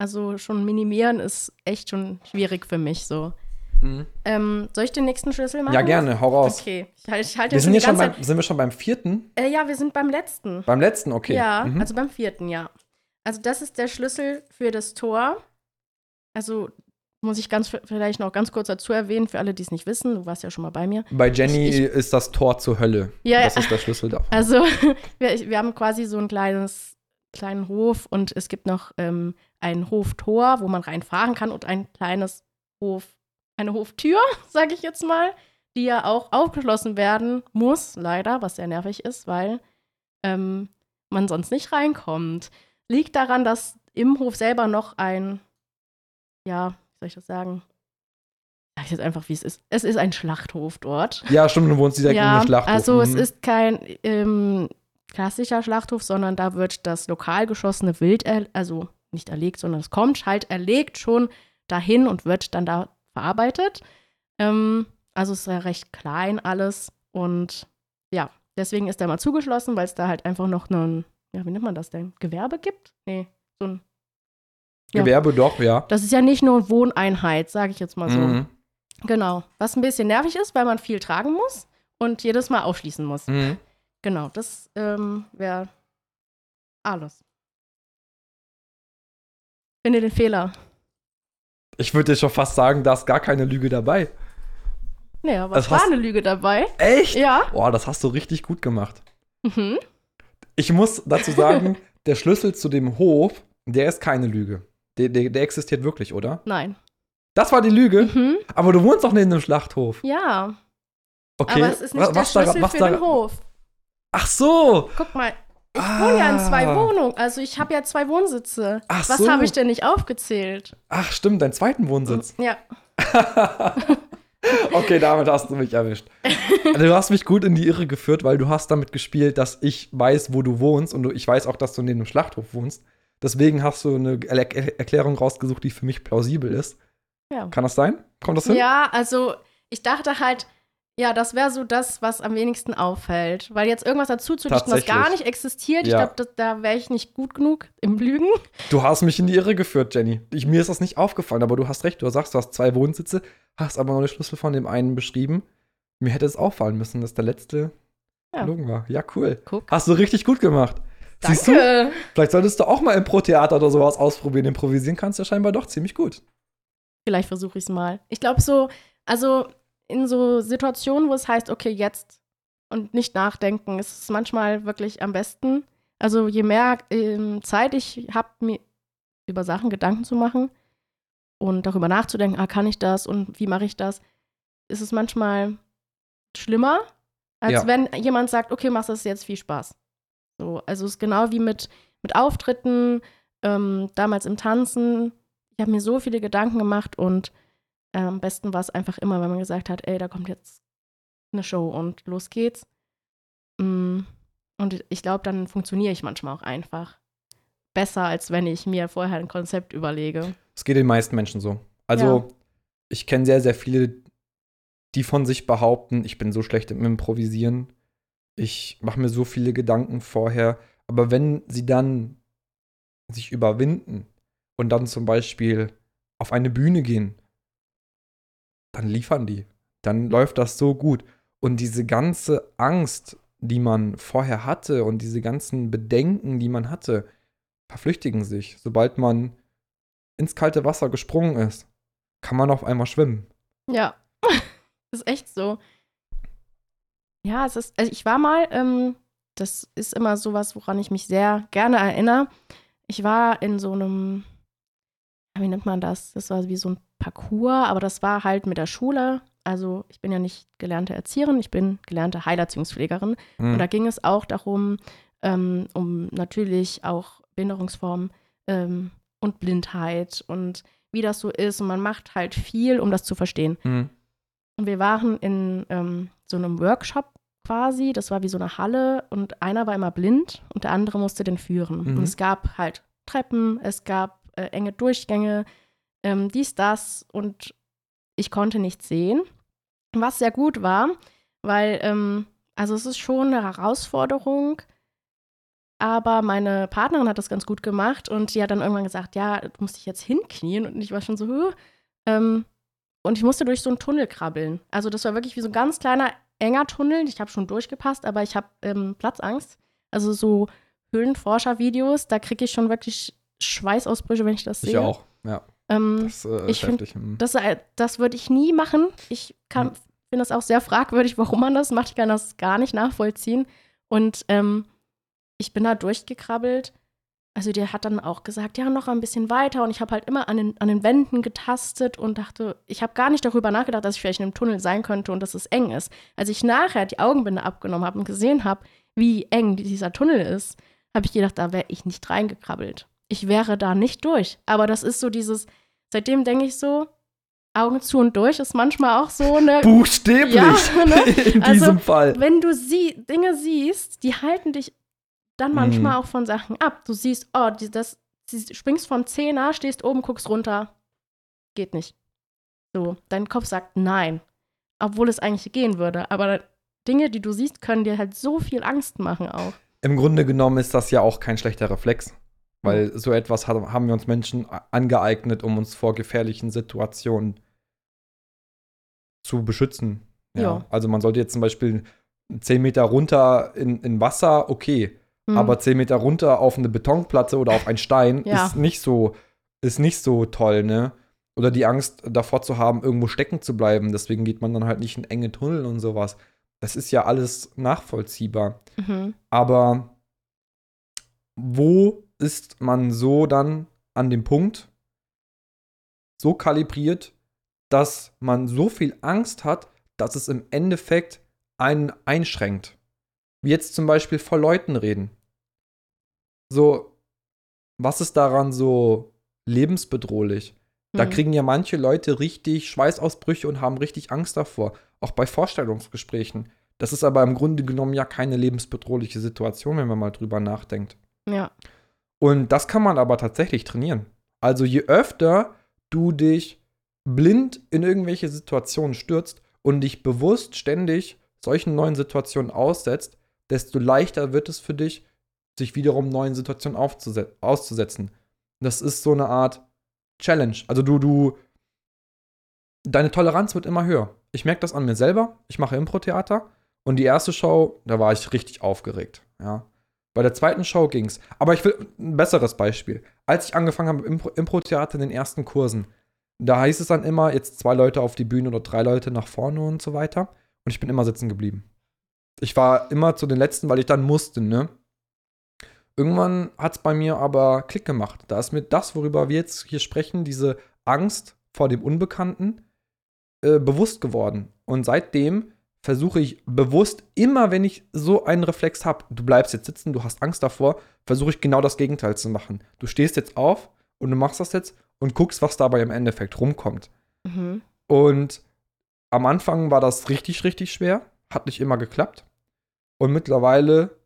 Also schon minimieren ist echt schon schwierig für mich so. Mhm. Ähm, soll ich den nächsten Schlüssel machen? Ja, gerne, hau raus. Okay, ich, halt, ich halte wir sind, hier schon beim, sind wir schon beim vierten? Äh, ja, wir sind beim letzten. Beim letzten, okay. Ja, mhm. also beim vierten, ja. Also das ist der Schlüssel für das Tor. Also muss ich ganz vielleicht noch ganz kurz dazu erwähnen, für alle, die es nicht wissen, du warst ja schon mal bei mir. Bei Jenny ich, ich, ist das Tor zur Hölle. Ja, das ist der Schlüssel davon. Also wir, wir haben quasi so ein kleines kleinen Hof und es gibt noch ähm, ein Hoftor, wo man reinfahren kann und ein kleines Hof eine Hoftür, sage ich jetzt mal, die ja auch aufgeschlossen werden muss, leider, was sehr nervig ist, weil ähm, man sonst nicht reinkommt. Liegt daran, dass im Hof selber noch ein, ja, wie soll ich das sagen? Sag ich jetzt einfach, wie es ist. Es ist ein Schlachthof dort. Ja, stimmt, du wohnst direkt ja, in einem Schlachthof. Also mhm. es ist kein ähm, klassischer Schlachthof, sondern da wird das lokal geschossene Wild, also nicht erlegt, sondern es kommt halt erlegt schon dahin und wird dann da verarbeitet. Ähm, also ist ja recht klein alles und ja, deswegen ist der mal zugeschlossen, weil es da halt einfach noch ein, ja, wie nennt man das denn? Gewerbe gibt? Nee, so ein ja. Gewerbe doch, ja. Das ist ja nicht nur Wohneinheit, sage ich jetzt mal so. Mhm. Genau. Was ein bisschen nervig ist, weil man viel tragen muss und jedes Mal aufschließen muss. Mhm. Genau, das ähm, wäre alles. Finde den Fehler. Ich würde schon fast sagen, da ist gar keine Lüge dabei. Naja, aber es war eine Lüge dabei. Echt? Ja. Boah, das hast du richtig gut gemacht. Mhm. Ich muss dazu sagen, der Schlüssel zu dem Hof, der ist keine Lüge. Der, der, der existiert wirklich, oder? Nein. Das war die Lüge? Mhm. Aber du wohnst doch nicht in einem Schlachthof. Ja. Okay. Aber es ist nicht was, der Schlüssel da, für da, den Hof. Ach so. Guck mal, ich ah. wohne ja in zwei ah. Wohnungen, also ich habe ja zwei Wohnsitze. Ach Was so. habe ich denn nicht aufgezählt? Ach stimmt, deinen zweiten Wohnsitz. Ja. okay, damit hast du mich erwischt. Du hast mich gut in die Irre geführt, weil du hast damit gespielt, dass ich weiß, wo du wohnst und ich weiß auch, dass du neben dem Schlachthof wohnst. Deswegen hast du eine er Erklärung rausgesucht, die für mich plausibel ist. Ja. Kann das sein? Kommt das hin? Ja, also ich dachte halt, ja, das wäre so das, was am wenigsten auffällt. Weil jetzt irgendwas dazu zu dichten, was gar nicht existiert, ja. ich glaube, da wäre ich nicht gut genug im Lügen. Du hast mich in die Irre geführt, Jenny. Ich, mir ist das nicht aufgefallen, aber du hast recht. Du sagst, du hast zwei Wohnsitze, hast aber noch den Schlüssel von dem einen beschrieben. Mir hätte es auffallen müssen, dass der letzte ja. Logen war. Ja, cool. Guck. Hast du richtig gut gemacht. Danke. Siehst du? Vielleicht solltest du auch mal im Pro-Theater oder sowas ausprobieren. Improvisieren kannst du ja scheinbar doch ziemlich gut. Vielleicht versuche ich es mal. Ich glaube so, also in so Situationen, wo es heißt, okay, jetzt und nicht nachdenken, ist es manchmal wirklich am besten. Also je mehr ähm, Zeit ich habe, mir über Sachen Gedanken zu machen und darüber nachzudenken, ah, kann ich das und wie mache ich das, ist es manchmal schlimmer, als ja. wenn jemand sagt, okay, machst das jetzt viel Spaß. So, also es ist genau wie mit, mit Auftritten, ähm, damals im Tanzen. Ich habe mir so viele Gedanken gemacht und äh, am besten war es einfach immer, wenn man gesagt hat, ey, da kommt jetzt eine Show und los geht's. Mm, und ich glaube, dann funktioniere ich manchmal auch einfach besser, als wenn ich mir vorher ein Konzept überlege. Es geht den meisten Menschen so. Also, ja. ich kenne sehr, sehr viele, die von sich behaupten, ich bin so schlecht im Improvisieren. Ich mache mir so viele Gedanken vorher. Aber wenn sie dann sich überwinden und dann zum Beispiel auf eine Bühne gehen dann liefern die. Dann läuft das so gut. Und diese ganze Angst, die man vorher hatte und diese ganzen Bedenken, die man hatte, verflüchtigen sich. Sobald man ins kalte Wasser gesprungen ist, kann man auf einmal schwimmen. Ja, ist echt so. Ja, es ist, also ich war mal, ähm, das ist immer sowas, woran ich mich sehr gerne erinnere. Ich war in so einem, wie nennt man das? Das war wie so ein Parcours, aber das war halt mit der Schule. Also ich bin ja nicht gelernte Erzieherin, ich bin gelernte Heilerziehungspflegerin. Mhm. Und da ging es auch darum, ähm, um natürlich auch Behinderungsformen ähm, und Blindheit und wie das so ist. Und man macht halt viel, um das zu verstehen. Mhm. Und wir waren in ähm, so einem Workshop quasi, das war wie so eine Halle und einer war immer blind und der andere musste den führen. Mhm. Und es gab halt Treppen, es gab äh, enge Durchgänge, ähm, dies, das und ich konnte nichts sehen. Was sehr gut war, weil, ähm, also es ist schon eine Herausforderung, aber meine Partnerin hat das ganz gut gemacht und die hat dann irgendwann gesagt, ja, du musst dich jetzt hinknien und ich war schon so, ähm, und ich musste durch so einen Tunnel krabbeln. Also das war wirklich wie so ein ganz kleiner, enger Tunnel. Ich habe schon durchgepasst, aber ich habe ähm, Platzangst. Also so Höhlenforscher-Videos, da kriege ich schon wirklich Schweißausbrüche, wenn ich das sehe. Ich auch, ja. Ähm, das äh, ich finde, hm. das, äh, das würde ich nie machen. Ich hm. finde das auch sehr fragwürdig, warum man das macht. Ich kann das gar nicht nachvollziehen. Und ähm, ich bin da durchgekrabbelt. Also der hat dann auch gesagt, ja, noch ein bisschen weiter. Und ich habe halt immer an den, an den Wänden getastet und dachte, ich habe gar nicht darüber nachgedacht, dass ich vielleicht in einem Tunnel sein könnte und dass es eng ist. Als ich nachher die Augenbinde abgenommen habe und gesehen habe, wie eng dieser Tunnel ist, habe ich gedacht, da wäre ich nicht reingekrabbelt. Ich wäre da nicht durch. Aber das ist so dieses, seitdem denke ich so, Augen zu und durch ist manchmal auch so eine. Buchstäblich ja, ne? in also, diesem Fall. Wenn du sie, Dinge siehst, die halten dich dann manchmal mhm. auch von Sachen ab. Du siehst, oh, die, das, du springst vom Zehner, stehst oben, guckst runter. Geht nicht. So, dein Kopf sagt nein. Obwohl es eigentlich gehen würde. Aber Dinge, die du siehst, können dir halt so viel Angst machen auch. Im Grunde genommen ist das ja auch kein schlechter Reflex. Weil so etwas haben wir uns Menschen angeeignet, um uns vor gefährlichen Situationen zu beschützen. Ja. ja. Also man sollte jetzt zum Beispiel 10 Meter runter in, in Wasser, okay. Mhm. Aber 10 Meter runter auf eine Betonplatte oder auf einen Stein ja. ist nicht so, ist nicht so toll, ne? Oder die Angst davor zu haben, irgendwo stecken zu bleiben. Deswegen geht man dann halt nicht in enge Tunnel und sowas. Das ist ja alles nachvollziehbar. Mhm. Aber wo ist man so dann an dem Punkt, so kalibriert, dass man so viel Angst hat, dass es im Endeffekt einen einschränkt. Wie jetzt zum Beispiel vor Leuten reden. So, was ist daran so lebensbedrohlich? Da hm. kriegen ja manche Leute richtig Schweißausbrüche und haben richtig Angst davor. Auch bei Vorstellungsgesprächen. Das ist aber im Grunde genommen ja keine lebensbedrohliche Situation, wenn man mal drüber nachdenkt. Ja. Und das kann man aber tatsächlich trainieren. Also je öfter du dich blind in irgendwelche Situationen stürzt und dich bewusst ständig solchen neuen Situationen aussetzt, desto leichter wird es für dich, sich wiederum neuen Situationen auszusetzen. Das ist so eine Art Challenge. Also du, du, deine Toleranz wird immer höher. Ich merke das an mir selber. Ich mache Impro-Theater und die erste Show, da war ich richtig aufgeregt. Ja. Bei der zweiten Show ging's. Aber ich will ein besseres Beispiel. Als ich angefangen habe im Impro-Theater in den ersten Kursen, da hieß es dann immer, jetzt zwei Leute auf die Bühne oder drei Leute nach vorne und so weiter. Und ich bin immer sitzen geblieben. Ich war immer zu den letzten, weil ich dann musste, ne? Irgendwann hat es bei mir aber Klick gemacht. Da ist mir das, worüber wir jetzt hier sprechen, diese Angst vor dem Unbekannten, äh, bewusst geworden. Und seitdem versuche ich bewusst, immer wenn ich so einen Reflex habe, du bleibst jetzt sitzen, du hast Angst davor, versuche ich genau das Gegenteil zu machen. Du stehst jetzt auf und du machst das jetzt und guckst, was dabei im Endeffekt rumkommt. Mhm. Und am Anfang war das richtig, richtig schwer, hat nicht immer geklappt. Und mittlerweile,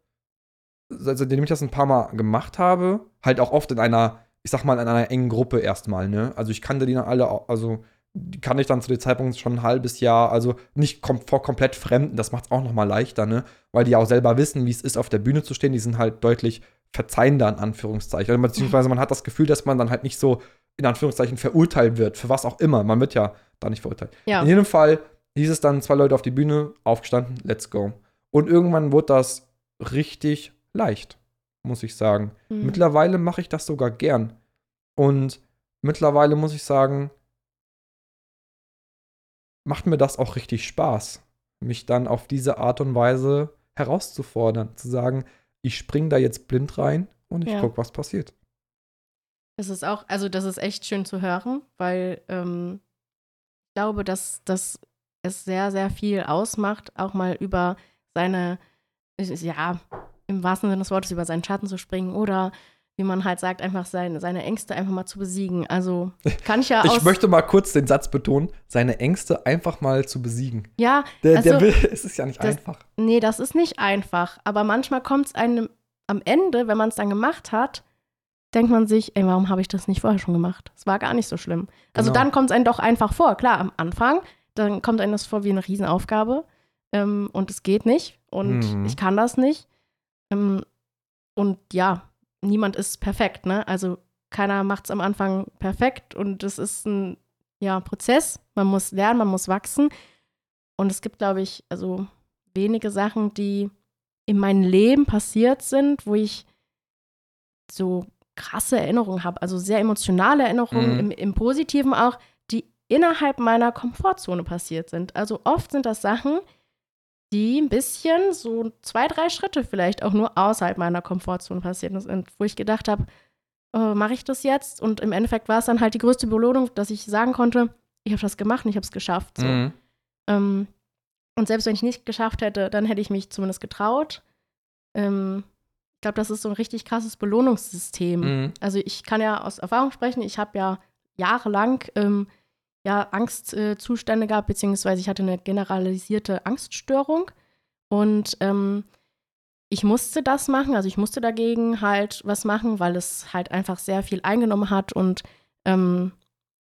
seitdem ich das ein paar Mal gemacht habe, halt auch oft in einer, ich sag mal, in einer engen Gruppe erstmal, ne? Also ich kannte die dann alle, also kann ich dann zu dem Zeitpunkt schon ein halbes Jahr, also nicht kom vor komplett Fremden, das macht es auch noch mal leichter, ne? Weil die auch selber wissen, wie es ist, auf der Bühne zu stehen. Die sind halt deutlich verzeihender, in Anführungszeichen. Beziehungsweise man hat das Gefühl, dass man dann halt nicht so, in Anführungszeichen, verurteilt wird, für was auch immer. Man wird ja da nicht verurteilt. Ja. In jedem Fall hieß es dann zwei Leute auf die Bühne, aufgestanden, let's go. Und irgendwann wurde das richtig leicht, muss ich sagen. Mhm. Mittlerweile mache ich das sogar gern. Und mittlerweile muss ich sagen, macht mir das auch richtig Spaß, mich dann auf diese Art und Weise herauszufordern, zu sagen, ich spring da jetzt blind rein und ich ja. guck, was passiert. Das ist auch, also das ist echt schön zu hören, weil ähm, ich glaube, dass, dass es sehr, sehr viel ausmacht, auch mal über seine, ja, im wahrsten Sinne des Wortes über seinen Schatten zu springen oder wie man halt sagt, einfach seine, seine Ängste einfach mal zu besiegen. Also kann ich ja Ich möchte mal kurz den Satz betonen, seine Ängste einfach mal zu besiegen. Ja, der, also, der will, es ist ja nicht das, einfach. Nee, das ist nicht einfach. Aber manchmal kommt es einem am Ende, wenn man es dann gemacht hat, denkt man sich, ey, warum habe ich das nicht vorher schon gemacht? Es war gar nicht so schlimm. Also genau. dann kommt es einem doch einfach vor. Klar, am Anfang, dann kommt einem das vor wie eine Riesenaufgabe ähm, und es geht nicht und mhm. ich kann das nicht. Ähm, und ja, niemand ist perfekt, ne? Also keiner macht es am Anfang perfekt und es ist ein ja, Prozess. Man muss lernen, man muss wachsen. Und es gibt, glaube ich, also wenige Sachen, die in meinem Leben passiert sind, wo ich so krasse Erinnerungen habe, also sehr emotionale Erinnerungen, mhm. im, im Positiven auch, die innerhalb meiner Komfortzone passiert sind. Also oft sind das Sachen, die ein bisschen so zwei, drei Schritte vielleicht auch nur außerhalb meiner Komfortzone passiert sind, wo ich gedacht habe, äh, mache ich das jetzt? Und im Endeffekt war es dann halt die größte Belohnung, dass ich sagen konnte, ich habe das gemacht und ich habe es geschafft. So. Mhm. Ähm, und selbst wenn ich nicht geschafft hätte, dann hätte ich mich zumindest getraut. Ähm, ich glaube, das ist so ein richtig krasses Belohnungssystem. Mhm. Also ich kann ja aus Erfahrung sprechen, ich habe ja jahrelang ähm, ja, Angstzustände gab, beziehungsweise ich hatte eine generalisierte Angststörung. Und ähm, ich musste das machen, also ich musste dagegen halt was machen, weil es halt einfach sehr viel eingenommen hat und ähm,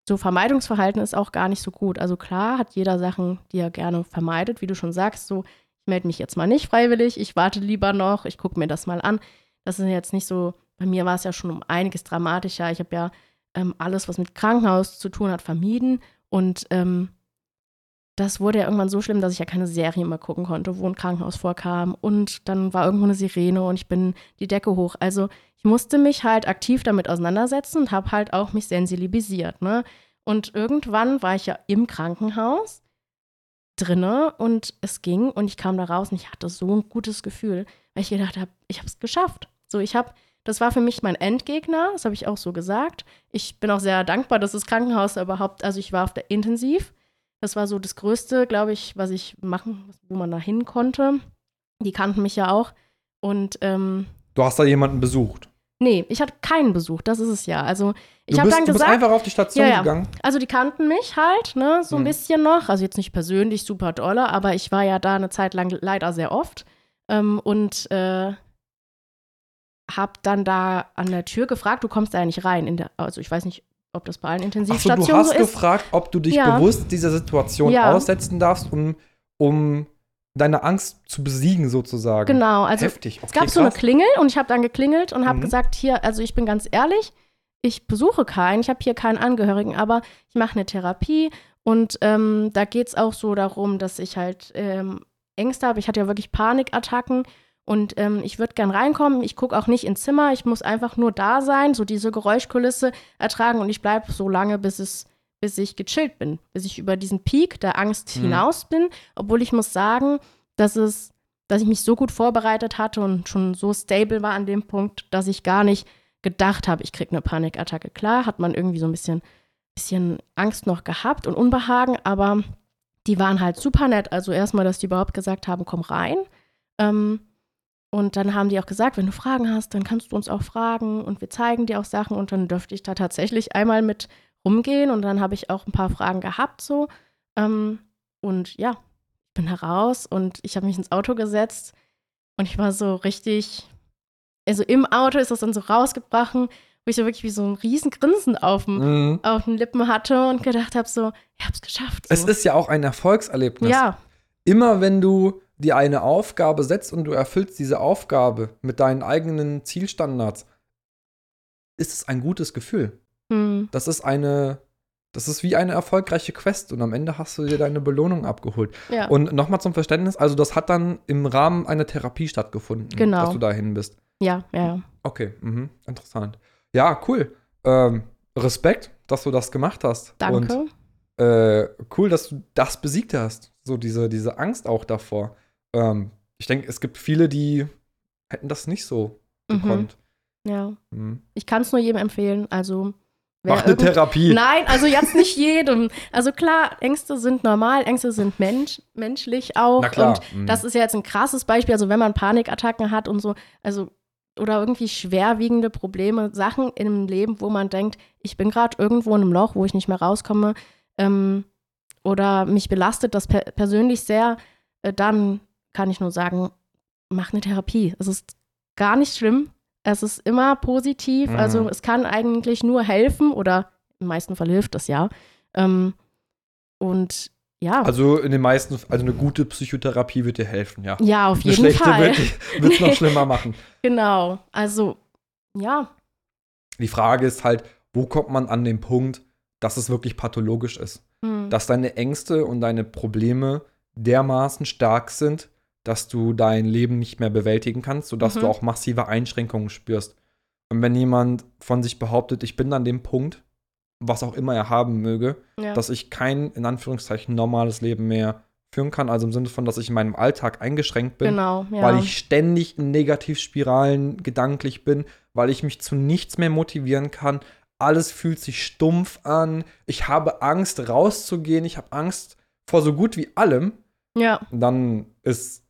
so Vermeidungsverhalten ist auch gar nicht so gut. Also klar hat jeder Sachen, die er gerne vermeidet, wie du schon sagst, so ich melde mich jetzt mal nicht freiwillig, ich warte lieber noch, ich gucke mir das mal an. Das ist jetzt nicht so, bei mir war es ja schon um einiges dramatischer. Ich habe ja ähm, alles, was mit Krankenhaus zu tun hat, vermieden. Und ähm, das wurde ja irgendwann so schlimm, dass ich ja keine Serie mehr gucken konnte, wo ein Krankenhaus vorkam. Und dann war irgendwo eine Sirene und ich bin die Decke hoch. Also ich musste mich halt aktiv damit auseinandersetzen und habe halt auch mich sensibilisiert. Ne? Und irgendwann war ich ja im Krankenhaus drinne und es ging und ich kam da raus und ich hatte so ein gutes Gefühl, weil ich gedacht habe, ich habe es geschafft. So, ich habe das war für mich mein Endgegner, das habe ich auch so gesagt. Ich bin auch sehr dankbar, dass das Krankenhaus überhaupt, also ich war auf der Intensiv. Das war so das Größte, glaube ich, was ich machen, wo man da hin konnte. Die kannten mich ja auch. Und ähm, du hast da jemanden besucht? Nee, ich hatte keinen Besuch, das ist es ja. Also ich habe dann gesagt. Du bist einfach auf die Station ja, ja. gegangen. Also die kannten mich halt, ne, so ein hm. bisschen noch. Also jetzt nicht persönlich super dolle, aber ich war ja da eine Zeit lang leider sehr oft. Ähm, und äh, hab dann da an der Tür gefragt, du kommst da ja nicht rein. Der, also ich weiß nicht, ob das bei allen Intensivstationen so, du hast so gefragt, ob du dich ja. bewusst dieser Situation ja. aussetzen darfst, um, um deine Angst zu besiegen sozusagen. Genau, also Heftig. Okay, es gab krass. so eine Klingel und ich habe dann geklingelt und habe mhm. gesagt, hier, also ich bin ganz ehrlich, ich besuche keinen, ich habe hier keinen Angehörigen, aber ich mache eine Therapie und ähm, da geht es auch so darum, dass ich halt ähm, Ängste habe. Ich hatte ja wirklich Panikattacken und ähm, ich würde gern reinkommen. Ich gucke auch nicht ins Zimmer. Ich muss einfach nur da sein, so diese Geräuschkulisse ertragen und ich bleibe so lange, bis es bis ich gechillt bin, bis ich über diesen Peak der Angst mhm. hinaus bin. Obwohl ich muss sagen, dass es, dass ich mich so gut vorbereitet hatte und schon so stable war an dem Punkt, dass ich gar nicht gedacht habe, ich kriege eine Panikattacke. Klar, hat man irgendwie so ein bisschen, bisschen Angst noch gehabt und Unbehagen, aber die waren halt super nett. Also erstmal, dass die überhaupt gesagt haben, komm rein. Ähm, und dann haben die auch gesagt, wenn du Fragen hast, dann kannst du uns auch fragen und wir zeigen dir auch Sachen. Und dann dürfte ich da tatsächlich einmal mit rumgehen und dann habe ich auch ein paar Fragen gehabt so. Ähm, und ja, ich bin heraus und ich habe mich ins Auto gesetzt und ich war so richtig, also im Auto ist das dann so rausgebrochen, wo ich so wirklich wie so ein riesen Grinsen auf, dem, mhm. auf den Lippen hatte und gedacht habe so, ich habe es geschafft. So. Es ist ja auch ein Erfolgserlebnis. Ja. Immer wenn du dir eine Aufgabe setzt und du erfüllst diese Aufgabe mit deinen eigenen Zielstandards, ist es ein gutes Gefühl. Mhm. Das ist eine, das ist wie eine erfolgreiche Quest und am Ende hast du dir deine Belohnung abgeholt. Ja. Und nochmal zum Verständnis, also das hat dann im Rahmen einer Therapie stattgefunden, genau. dass du dahin bist. Ja, ja. Okay, mhm. interessant. Ja, cool. Ähm, Respekt, dass du das gemacht hast. Danke. Und, äh, cool, dass du das besiegt hast. So diese, diese Angst auch davor. Ähm, ich denke, es gibt viele, die hätten das nicht so mhm. gekonnt. Ja. Mhm. Ich kann es nur jedem empfehlen. Also Mach eine Therapie. Nein, also jetzt nicht jedem. Also klar, Ängste sind normal, Ängste sind mensch, menschlich auch. Na klar. Und mhm. das ist ja jetzt ein krasses Beispiel. Also wenn man Panikattacken hat und so, also oder irgendwie schwerwiegende Probleme, Sachen im Leben, wo man denkt, ich bin gerade irgendwo in einem Loch, wo ich nicht mehr rauskomme, ähm, oder mich belastet das per persönlich sehr, äh, dann kann ich nur sagen, mach eine Therapie. Es ist gar nicht schlimm. Es ist immer positiv. Mhm. Also es kann eigentlich nur helfen oder im meisten Fall hilft das ja. Ähm, und ja. Also in den meisten, also eine gute Psychotherapie wird dir helfen, ja. Ja, auf jeden eine Fall. Wird es noch schlimmer machen. Genau. Also, ja. Die Frage ist halt, wo kommt man an den Punkt, dass es wirklich pathologisch ist? Hm. Dass deine Ängste und deine Probleme dermaßen stark sind, dass du dein Leben nicht mehr bewältigen kannst, sodass mhm. du auch massive Einschränkungen spürst. Und wenn jemand von sich behauptet, ich bin an dem Punkt, was auch immer er haben möge, ja. dass ich kein, in Anführungszeichen, normales Leben mehr führen kann, also im Sinne von, dass ich in meinem Alltag eingeschränkt bin, genau, ja. weil ich ständig in Negativspiralen gedanklich bin, weil ich mich zu nichts mehr motivieren kann, alles fühlt sich stumpf an, ich habe Angst rauszugehen, ich habe Angst vor so gut wie allem, ja. dann ist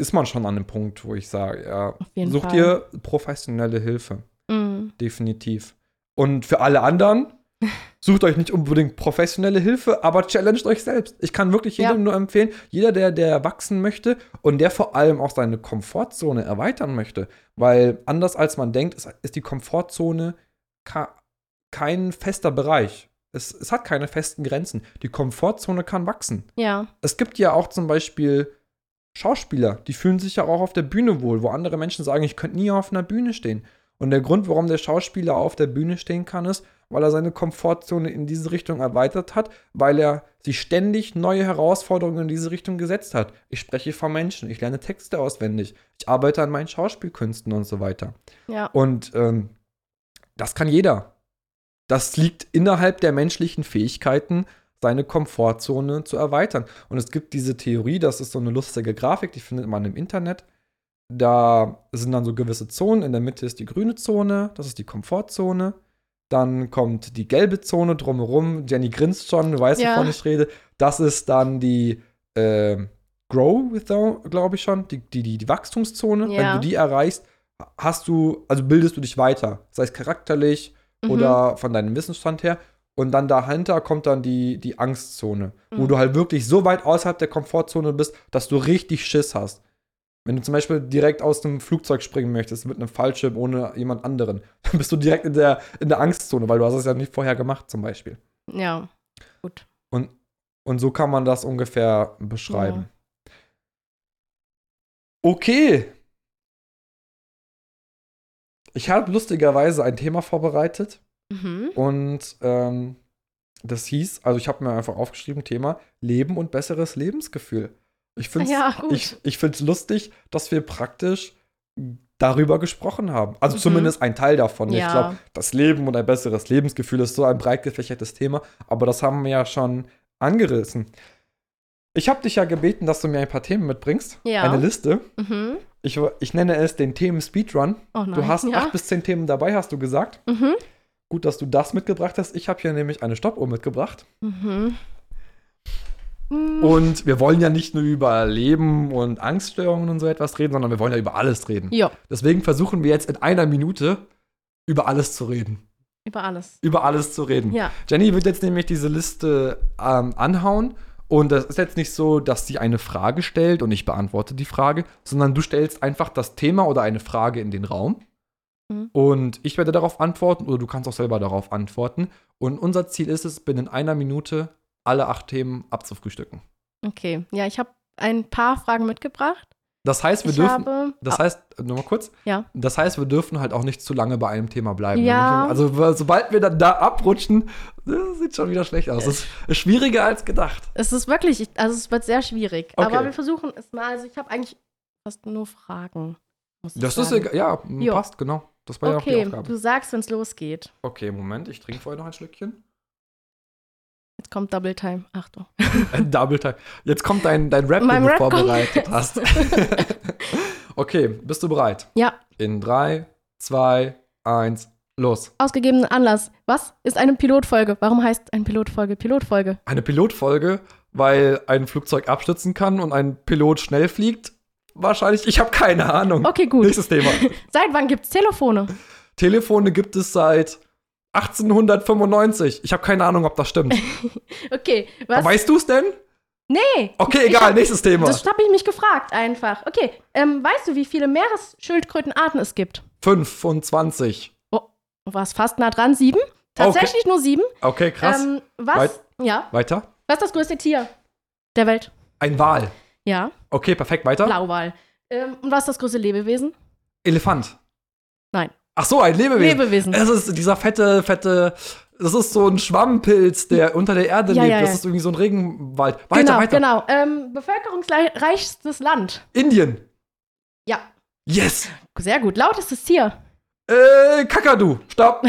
ist man schon an dem Punkt, wo ich sage, ja, such Fall. dir professionelle Hilfe. Mhm. Definitiv. Und für alle anderen, sucht euch nicht unbedingt professionelle Hilfe, aber challenged euch selbst. Ich kann wirklich jedem ja. nur empfehlen, jeder, der, der wachsen möchte und der vor allem auch seine Komfortzone erweitern möchte, weil anders als man denkt, ist, ist die Komfortzone kein fester Bereich. Es, es hat keine festen Grenzen. Die Komfortzone kann wachsen. Ja. Es gibt ja auch zum Beispiel Schauspieler, die fühlen sich ja auch auf der Bühne wohl, wo andere Menschen sagen, ich könnte nie auf einer Bühne stehen. Und der Grund, warum der Schauspieler auf der Bühne stehen kann, ist, weil er seine Komfortzone in diese Richtung erweitert hat, weil er sich ständig neue Herausforderungen in diese Richtung gesetzt hat. Ich spreche von Menschen, ich lerne Texte auswendig, ich arbeite an meinen Schauspielkünsten und so weiter. Ja. Und ähm, das kann jeder. Das liegt innerhalb der menschlichen Fähigkeiten, seine Komfortzone zu erweitern. Und es gibt diese Theorie, das ist so eine lustige Grafik, die findet man im Internet. Da sind dann so gewisse Zonen. In der Mitte ist die grüne Zone, das ist die Komfortzone. Dann kommt die gelbe Zone drumherum. Jenny grinst schon, du weißt, ja. wovon ich rede. Das ist dann die äh, Grow, glaube ich schon, die, die, die, die Wachstumszone. Ja. Wenn du die erreichst, hast du, also bildest du dich weiter, sei es charakterlich mhm. oder von deinem Wissensstand her. Und dann dahinter kommt dann die, die Angstzone, mhm. wo du halt wirklich so weit außerhalb der Komfortzone bist, dass du richtig Schiss hast. Wenn du zum Beispiel direkt aus einem Flugzeug springen möchtest mit einem Fallschirm ohne jemand anderen, dann bist du direkt in der, in der Angstzone, weil du hast es ja nicht vorher gemacht, zum Beispiel. Ja, gut. Und, und so kann man das ungefähr beschreiben. Ja. Okay. Ich habe lustigerweise ein Thema vorbereitet. Mhm. Und ähm, das hieß, also ich habe mir einfach aufgeschrieben, Thema Leben und besseres Lebensgefühl. Ich finde es ja, ich, ich lustig, dass wir praktisch darüber gesprochen haben. Also mhm. zumindest ein Teil davon. Ja. Ich glaube, das Leben und ein besseres Lebensgefühl ist so ein breit gefächertes Thema, aber das haben wir ja schon angerissen. Ich habe dich ja gebeten, dass du mir ein paar Themen mitbringst. Ja. Eine Liste. Mhm. Ich, ich nenne es den Themen Speedrun. Oh nein, du hast ja. acht bis zehn Themen dabei, hast du gesagt. Mhm. Gut, dass du das mitgebracht hast. Ich habe hier nämlich eine Stoppuhr mitgebracht. Mhm. Und wir wollen ja nicht nur über Leben und Angststörungen und so etwas reden, sondern wir wollen ja über alles reden. Ja. Deswegen versuchen wir jetzt in einer Minute über alles zu reden. Über alles. Über alles zu reden. Ja. Jenny wird jetzt nämlich diese Liste ähm, anhauen. Und das ist jetzt nicht so, dass sie eine Frage stellt und ich beantworte die Frage, sondern du stellst einfach das Thema oder eine Frage in den Raum. Mhm. Und ich werde darauf antworten oder du kannst auch selber darauf antworten. Und unser Ziel ist es, binnen einer Minute alle acht Themen abzufrühstücken. Okay, ja, ich habe ein paar Fragen mitgebracht. Das heißt, wir ich dürfen. Habe, das heißt, nur mal kurz. Ja. Das heißt, wir dürfen halt auch nicht zu lange bei einem Thema bleiben. Ja. Also, sobald wir dann da abrutschen, das sieht schon wieder schlecht aus. Es ist schwieriger als gedacht. Es ist wirklich, also es wird sehr schwierig. Okay. Aber wir versuchen es mal. Also, ich habe eigentlich fast nur Fragen. das ist egal. Ja, jo. passt, genau. Das war okay, ja auch die Aufgabe. Du sagst, wenn es losgeht. Okay, Moment, ich trinke vorher noch ein Schlückchen. Jetzt kommt Double Time. Achtung. Double Time. Jetzt kommt dein, dein Rap, den du Rap vorbereitet hast. okay, bist du bereit? Ja. In 3, 2, 1, los. Ausgegebenen Anlass. Was ist eine Pilotfolge? Warum heißt eine Pilotfolge Pilotfolge? Eine Pilotfolge, weil ein Flugzeug abstürzen kann und ein Pilot schnell fliegt. Wahrscheinlich, ich habe keine Ahnung. Okay, gut. Nächstes Thema. seit wann gibt es Telefone? Telefone gibt es seit 1895. Ich habe keine Ahnung, ob das stimmt. okay, was? Weißt du es denn? Nee. Okay, egal, hab, nächstes Thema. Das habe ich mich gefragt einfach. Okay, ähm, weißt du, wie viele Meeresschildkrötenarten es gibt? 25. Oh, du warst fast nah dran. Sieben? Tatsächlich okay. nur sieben. Okay, krass. Ähm, was? Weit ja. Weiter? Was ist das größte Tier der Welt? Ein Wal. Ja. Okay, perfekt, weiter. Blauwal. Ähm, und was ist das größte Lebewesen? Elefant. Nein. Ach so, ein Lebewesen. Lebewesen. Es ist dieser fette, fette. Das ist so ein Schwammpilz, der unter der Erde ja, lebt. Ja, ja. Das ist irgendwie so ein Regenwald. Weiter, genau, weiter. Genau, ähm, bevölkerungsreichstes Land. Indien. Ja. Yes. Sehr gut. Lautestes Tier. Äh, Kakadu. Stopp.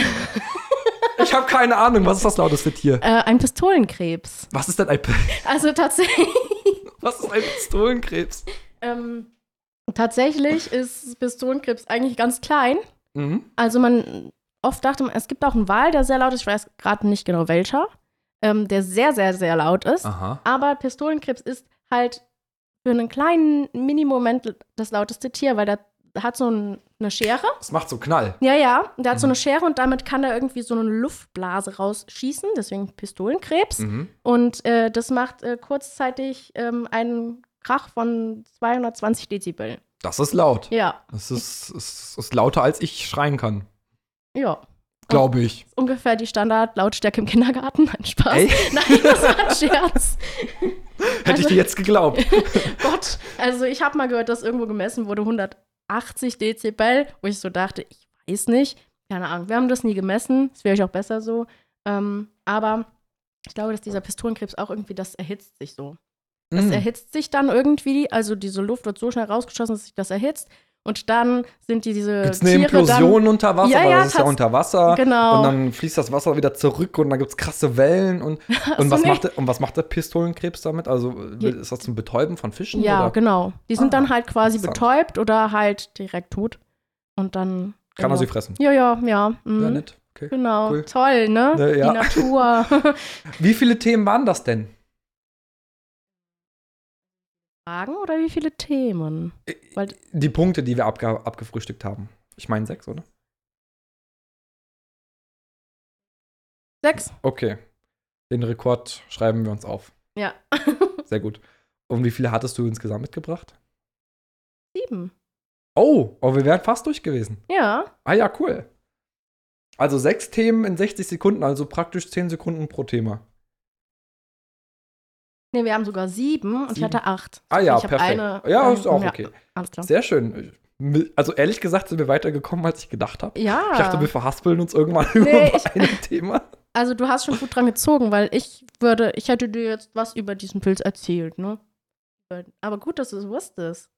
ich habe keine Ahnung. Was ist das lauteste Tier? Äh, ein Pistolenkrebs. Was ist denn ein Pistolenkrebs? Also tatsächlich. Was ist ein Pistolenkrebs? Ähm, tatsächlich ist Pistolenkrebs eigentlich ganz klein. Mhm. Also man oft dachte man, es gibt auch einen Wal, der sehr laut ist, ich weiß gerade nicht genau welcher, ähm, der sehr, sehr, sehr laut ist. Aha. Aber Pistolenkrebs ist halt für einen kleinen Mini-Moment das lauteste Tier, weil der hat so ein, eine Schere. Das macht so Knall. Ja, ja. Der hat mhm. so eine Schere und damit kann er irgendwie so eine Luftblase rausschießen, deswegen Pistolenkrebs. Mhm. Und äh, das macht äh, kurzzeitig ähm, einen Krach von 220 Dezibel. Das ist laut. Ja. Das ist, ist, ist lauter, als ich schreien kann. Ja. Glaube ich. Ungefähr die Standardlautstärke im Kindergarten. Nein, Spaß. Ey? Nein, das war ein Scherz. Hätte also, ich dir jetzt geglaubt. Gott, also ich habe mal gehört, dass irgendwo gemessen wurde 180 Dezibel, wo ich so dachte, ich weiß nicht. Keine Ahnung, wir haben das nie gemessen. Das wäre ich auch besser so. Ähm, aber ich glaube, dass dieser Pistolenkrebs auch irgendwie, das erhitzt sich so. Das mm. erhitzt sich dann irgendwie, also diese Luft wird so schnell rausgeschossen, dass sich das erhitzt. Und dann sind die diese gibt's eine Tiere Implosion dann, unter Wasser, ja, ja, es ist ja unter Wasser. Genau. Und dann fließt das Wasser wieder zurück und dann gibt es krasse Wellen. Und, und, so, was nee. macht der, und was macht der Pistolenkrebs damit? Also ist das zum Betäuben von Fischen? Ja, oder? genau. Die sind ah, dann halt quasi betäubt oder halt direkt tot. Und dann. Kann genau. er sie fressen? Ja, ja, ja. Mhm. Ja, nett. Okay. Genau. Cool. Toll, ne? Ja. Die Natur. Wie viele Themen waren das denn? Fragen oder wie viele Themen? Weil die Punkte, die wir abge abgefrühstückt haben. Ich meine sechs, oder? Sechs. Okay. Den Rekord schreiben wir uns auf. Ja. Sehr gut. Und wie viele hattest du insgesamt mitgebracht? Sieben. Oh, oh, wir wären fast durch gewesen. Ja. Ah ja, cool. Also sechs Themen in 60 Sekunden, also praktisch zehn Sekunden pro Thema. Nee, wir haben sogar sieben, sieben? und ich hatte acht. Ah ja, perfekt. Eine, ja, ist auch okay. Alles klar. Sehr schön. Also ehrlich gesagt sind wir weitergekommen, als ich gedacht habe. Ja. Ich dachte, wir verhaspeln uns irgendwann nee, über ich, ein Thema. Also du hast schon gut dran gezogen, weil ich würde, ich hätte dir jetzt was über diesen Pilz erzählt, ne? Aber gut, dass du es wusstest.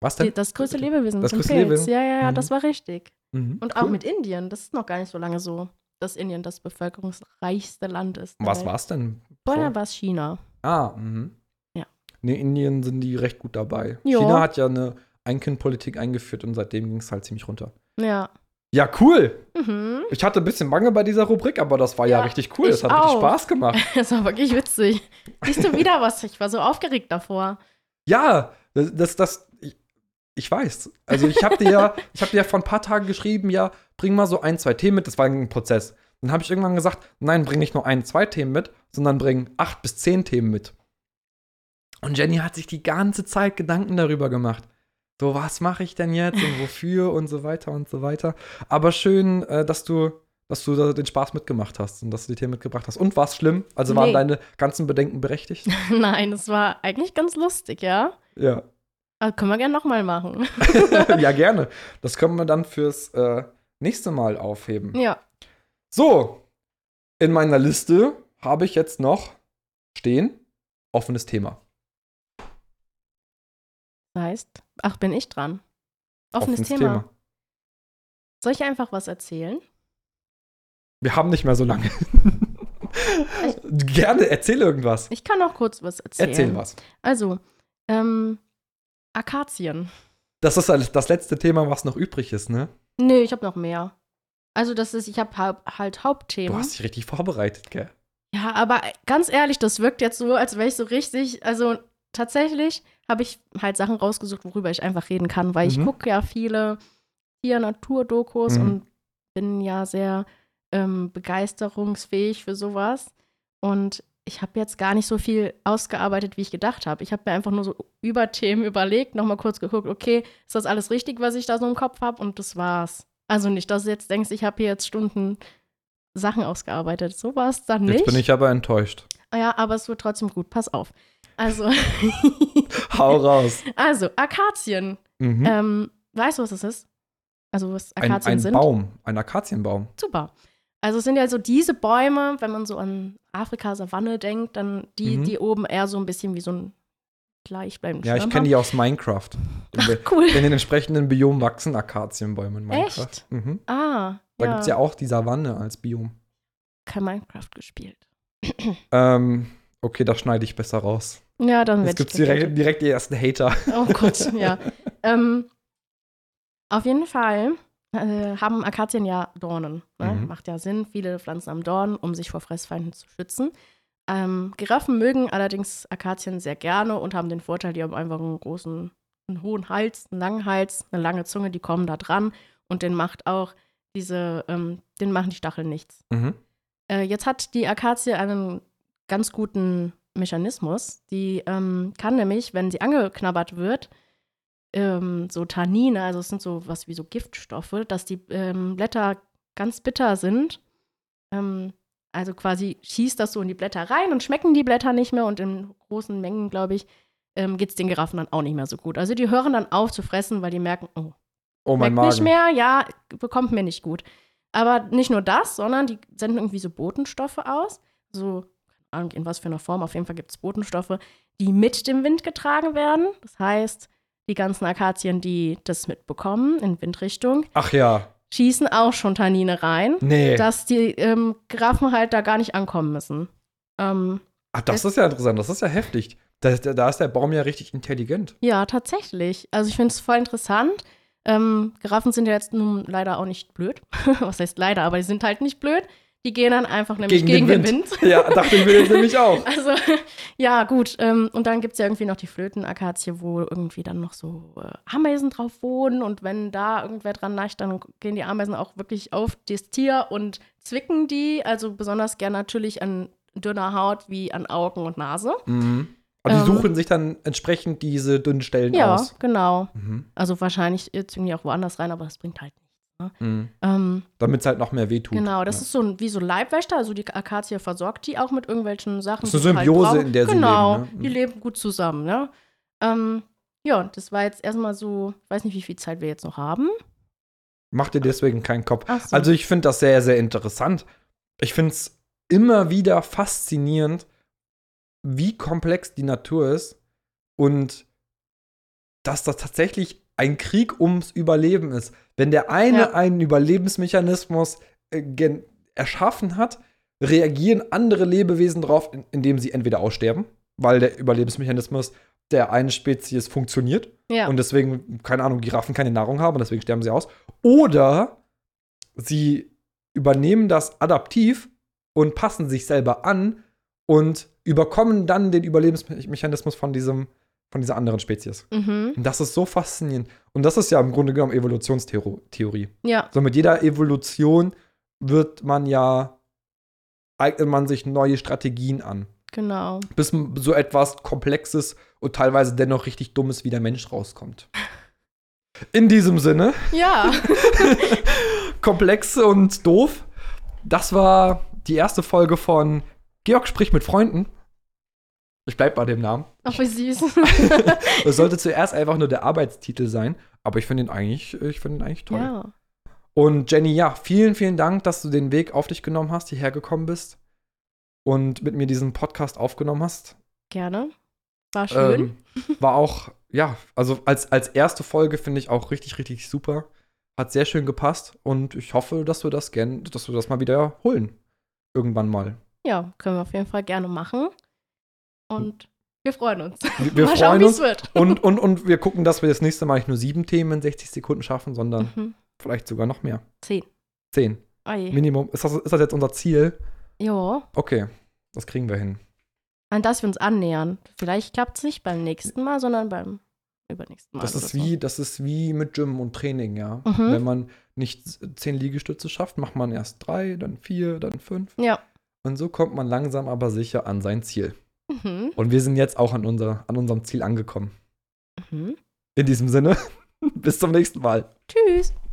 Was denn? Das größte Lebewesen. Das größte Lebewesen? Ja, ja, ja, mhm. das war richtig. Mhm, Und cool. auch mit Indien. Das ist noch gar nicht so lange so, dass Indien das bevölkerungsreichste Land ist. Was war es denn? Vorher war es China. Ah, mhm. Ja. Ne, Indien sind die recht gut dabei. Jo. China hat ja eine Ein-Kind-Politik eingeführt und seitdem ging es halt ziemlich runter. Ja. Ja, cool. Mhm. Ich hatte ein bisschen Bange bei dieser Rubrik, aber das war ja, ja richtig cool. Es hat auch. richtig Spaß gemacht. das war wirklich witzig. Siehst du wieder was? Ich war so aufgeregt davor. Ja, das, das, das ich, ich weiß. Also ich habe dir ja, ich habe dir ja vor ein paar Tagen geschrieben, ja, bring mal so ein, zwei Themen mit. Das war ein Prozess. Dann habe ich irgendwann gesagt, nein, bring nicht nur ein, zwei Themen mit, sondern bring acht bis zehn Themen mit. Und Jenny hat sich die ganze Zeit Gedanken darüber gemacht. So, was mache ich denn jetzt und wofür und so weiter und so weiter. Aber schön, äh, dass du, dass du den Spaß mitgemacht hast und dass du die Themen mitgebracht hast. Und war es schlimm? Also waren nee. deine ganzen Bedenken berechtigt? Nein, es war eigentlich ganz lustig, ja. Ja. Aber können wir gerne nochmal machen. ja, gerne. Das können wir dann fürs äh, nächste Mal aufheben. Ja. So, in meiner Liste habe ich jetzt noch stehen offenes Thema. Das heißt, ach, bin ich dran. Offenes, offenes Thema. Thema. Soll ich einfach was erzählen? Wir haben nicht mehr so lange. Gerne, erzähl irgendwas. Ich kann auch kurz was erzählen. Erzähl was. Also, ähm, Akazien. Das ist das letzte Thema, was noch übrig ist, ne? Nee, ich habe noch mehr. Also, das ist, ich habe halt Hauptthemen. Du hast dich richtig vorbereitet, gell? Ja, aber ganz ehrlich, das wirkt jetzt so, als wäre ich so richtig, also tatsächlich habe ich halt Sachen rausgesucht, worüber ich einfach reden kann, weil mhm. ich gucke ja viele Tier-Natur-Dokus mhm. und bin ja sehr ähm, begeisterungsfähig für sowas. Und ich habe jetzt gar nicht so viel ausgearbeitet, wie ich gedacht habe. Ich habe mir einfach nur so über Themen überlegt, nochmal kurz geguckt, okay, ist das alles richtig, was ich da so im Kopf habe? Und das war's. Also nicht, dass du jetzt denkst, ich habe hier jetzt Stunden Sachen ausgearbeitet. So war es dann nicht. Jetzt bin ich aber enttäuscht. Ja, aber es wird trotzdem gut. Pass auf. Also. Hau raus. Also, Akazien. Mhm. Ähm, weißt du, was das ist? Also, was Akazien ein, ein sind? Ein Baum, ein Akazienbaum. Super. Also, es sind ja so diese Bäume, wenn man so an Afrika-Savanne denkt, dann die, mhm. die oben eher so ein bisschen wie so ein gleichbleibenden Ja, ich kenne die aus Minecraft. Ach, cool. In den entsprechenden Biomen wachsen Akazienbäume in Minecraft. Echt? Mhm. Ah. Da ja. gibt es ja auch die Savanne als Biom. Kein Minecraft gespielt. ähm, okay, das schneide ich besser raus. Ja, dann Jetzt gibt es direkt, direkt, die ersten Hater. Oh Gott, ja. ähm, auf jeden Fall äh, haben Akazien ja Dornen. Ne? Mhm. Macht ja Sinn. Viele Pflanzen haben Dornen, um sich vor Fressfeinden zu schützen. Ähm, Giraffen mögen allerdings Akazien sehr gerne und haben den Vorteil, die haben einfach einen großen, einen hohen Hals, einen langen Hals, eine lange Zunge, die kommen da dran und den macht auch diese, ähm, den machen die Stacheln nichts. Mhm. Äh, jetzt hat die Akazie einen ganz guten Mechanismus. Die ähm, kann nämlich, wenn sie angeknabbert wird, ähm, so Tannine, also es sind so was wie so Giftstoffe, dass die ähm, Blätter ganz bitter sind. Ähm, also quasi schießt das so in die Blätter rein und schmecken die Blätter nicht mehr und in großen Mengen, glaube ich, ähm, geht es den Giraffen dann auch nicht mehr so gut. Also die hören dann auf zu fressen, weil die merken, oh, oh mein Magen. nicht mehr, ja, bekommt mir nicht gut. Aber nicht nur das, sondern die senden irgendwie so Botenstoffe aus, so Ahnung, in was für einer Form. Auf jeden Fall gibt es Botenstoffe, die mit dem Wind getragen werden. Das heißt, die ganzen Akazien, die das mitbekommen in Windrichtung, Ach ja. Schießen auch schon Tannine rein, nee. dass die ähm, Giraffen halt da gar nicht ankommen müssen. Ähm, Ach, das ist ja interessant, das ist ja heftig. Da, da ist der Baum ja richtig intelligent. Ja, tatsächlich. Also ich finde es voll interessant. Ähm, Giraffen sind ja jetzt nun leider auch nicht blöd. Was heißt leider, aber die sind halt nicht blöd. Die gehen dann einfach nämlich gegen, gegen den, Wind. Wind. Ja, dachte ich mir nämlich auch. Also, ja, gut. Ähm, und dann gibt es ja irgendwie noch die Flötenakazie, wo irgendwie dann noch so äh, Ameisen drauf wohnen. Und wenn da irgendwer dran neigt, dann gehen die Ameisen auch wirklich auf das Tier und zwicken die. Also besonders gern natürlich an dünner Haut wie an Augen und Nase. Mhm. Aber die ähm, suchen sich dann entsprechend diese dünnen Stellen ja, aus. Ja, genau. Mhm. Also wahrscheinlich jetzt irgendwie auch woanders rein, aber das bringt halt nichts. Mhm. Ähm, Damit es halt noch mehr wehtut. Genau, das ja. ist so ein, wie so Leibwächter. Also die Akazie versorgt die auch mit irgendwelchen Sachen. Das ist eine halt Symbiose, halt in der genau, sie leben. Genau, ne? die leben gut zusammen. Ne? Ähm, ja, das war jetzt erstmal so, ich weiß nicht, wie viel Zeit wir jetzt noch haben. Mach dir deswegen keinen Kopf. So. Also ich finde das sehr, sehr interessant. Ich finde es immer wieder faszinierend, wie komplex die Natur ist und dass das tatsächlich ein Krieg ums Überleben ist. Wenn der eine ja. einen Überlebensmechanismus äh, erschaffen hat, reagieren andere Lebewesen darauf, indem sie entweder aussterben, weil der Überlebensmechanismus der einen Spezies funktioniert ja. und deswegen, keine Ahnung, Giraffen keine Nahrung haben und deswegen sterben sie aus. Oder sie übernehmen das adaptiv und passen sich selber an und überkommen dann den Überlebensmechanismus von diesem von dieser anderen Spezies. Mhm. Und das ist so faszinierend. Und das ist ja im Grunde genommen Evolutionstheorie. Ja. So mit jeder Evolution wird man ja, eignet man sich neue Strategien an. Genau. Bis so etwas Komplexes und teilweise dennoch richtig Dummes wie der Mensch rauskommt. In diesem Sinne. Ja. Komplex und doof. Das war die erste Folge von Georg spricht mit Freunden. Ich bleib bei dem Namen. Ach, wie süß. das sollte zuerst einfach nur der Arbeitstitel sein, aber ich finde ihn eigentlich, ich finde ihn eigentlich toll. Ja. Und Jenny, ja, vielen, vielen Dank, dass du den Weg auf dich genommen hast, hierher gekommen bist und mit mir diesen Podcast aufgenommen hast. Gerne. War schön. Ähm, war auch, ja, also als, als erste Folge finde ich auch richtig, richtig super. Hat sehr schön gepasst und ich hoffe, dass wir das gern, dass wir das mal wieder holen. Irgendwann mal. Ja, können wir auf jeden Fall gerne machen. Und wir freuen uns. Wir, wir freuen schauen, uns. Wird. Und, und, und wir gucken, dass wir das nächste Mal nicht nur sieben Themen in 60 Sekunden schaffen, sondern mhm. vielleicht sogar noch mehr. Zehn. Zehn. Oje. Minimum. Ist das, ist das jetzt unser Ziel? Ja. Okay, das kriegen wir hin. An das wir uns annähern. Vielleicht klappt es nicht beim nächsten Mal, sondern beim übernächsten Mal. Das ist, wie, das ist wie mit Gym und Training, ja. Mhm. Wenn man nicht zehn Liegestütze schafft, macht man erst drei, dann vier, dann fünf. Ja. Und so kommt man langsam aber sicher an sein Ziel. Mhm. Und wir sind jetzt auch an, unser, an unserem Ziel angekommen. Mhm. In diesem Sinne, bis zum nächsten Mal. Tschüss.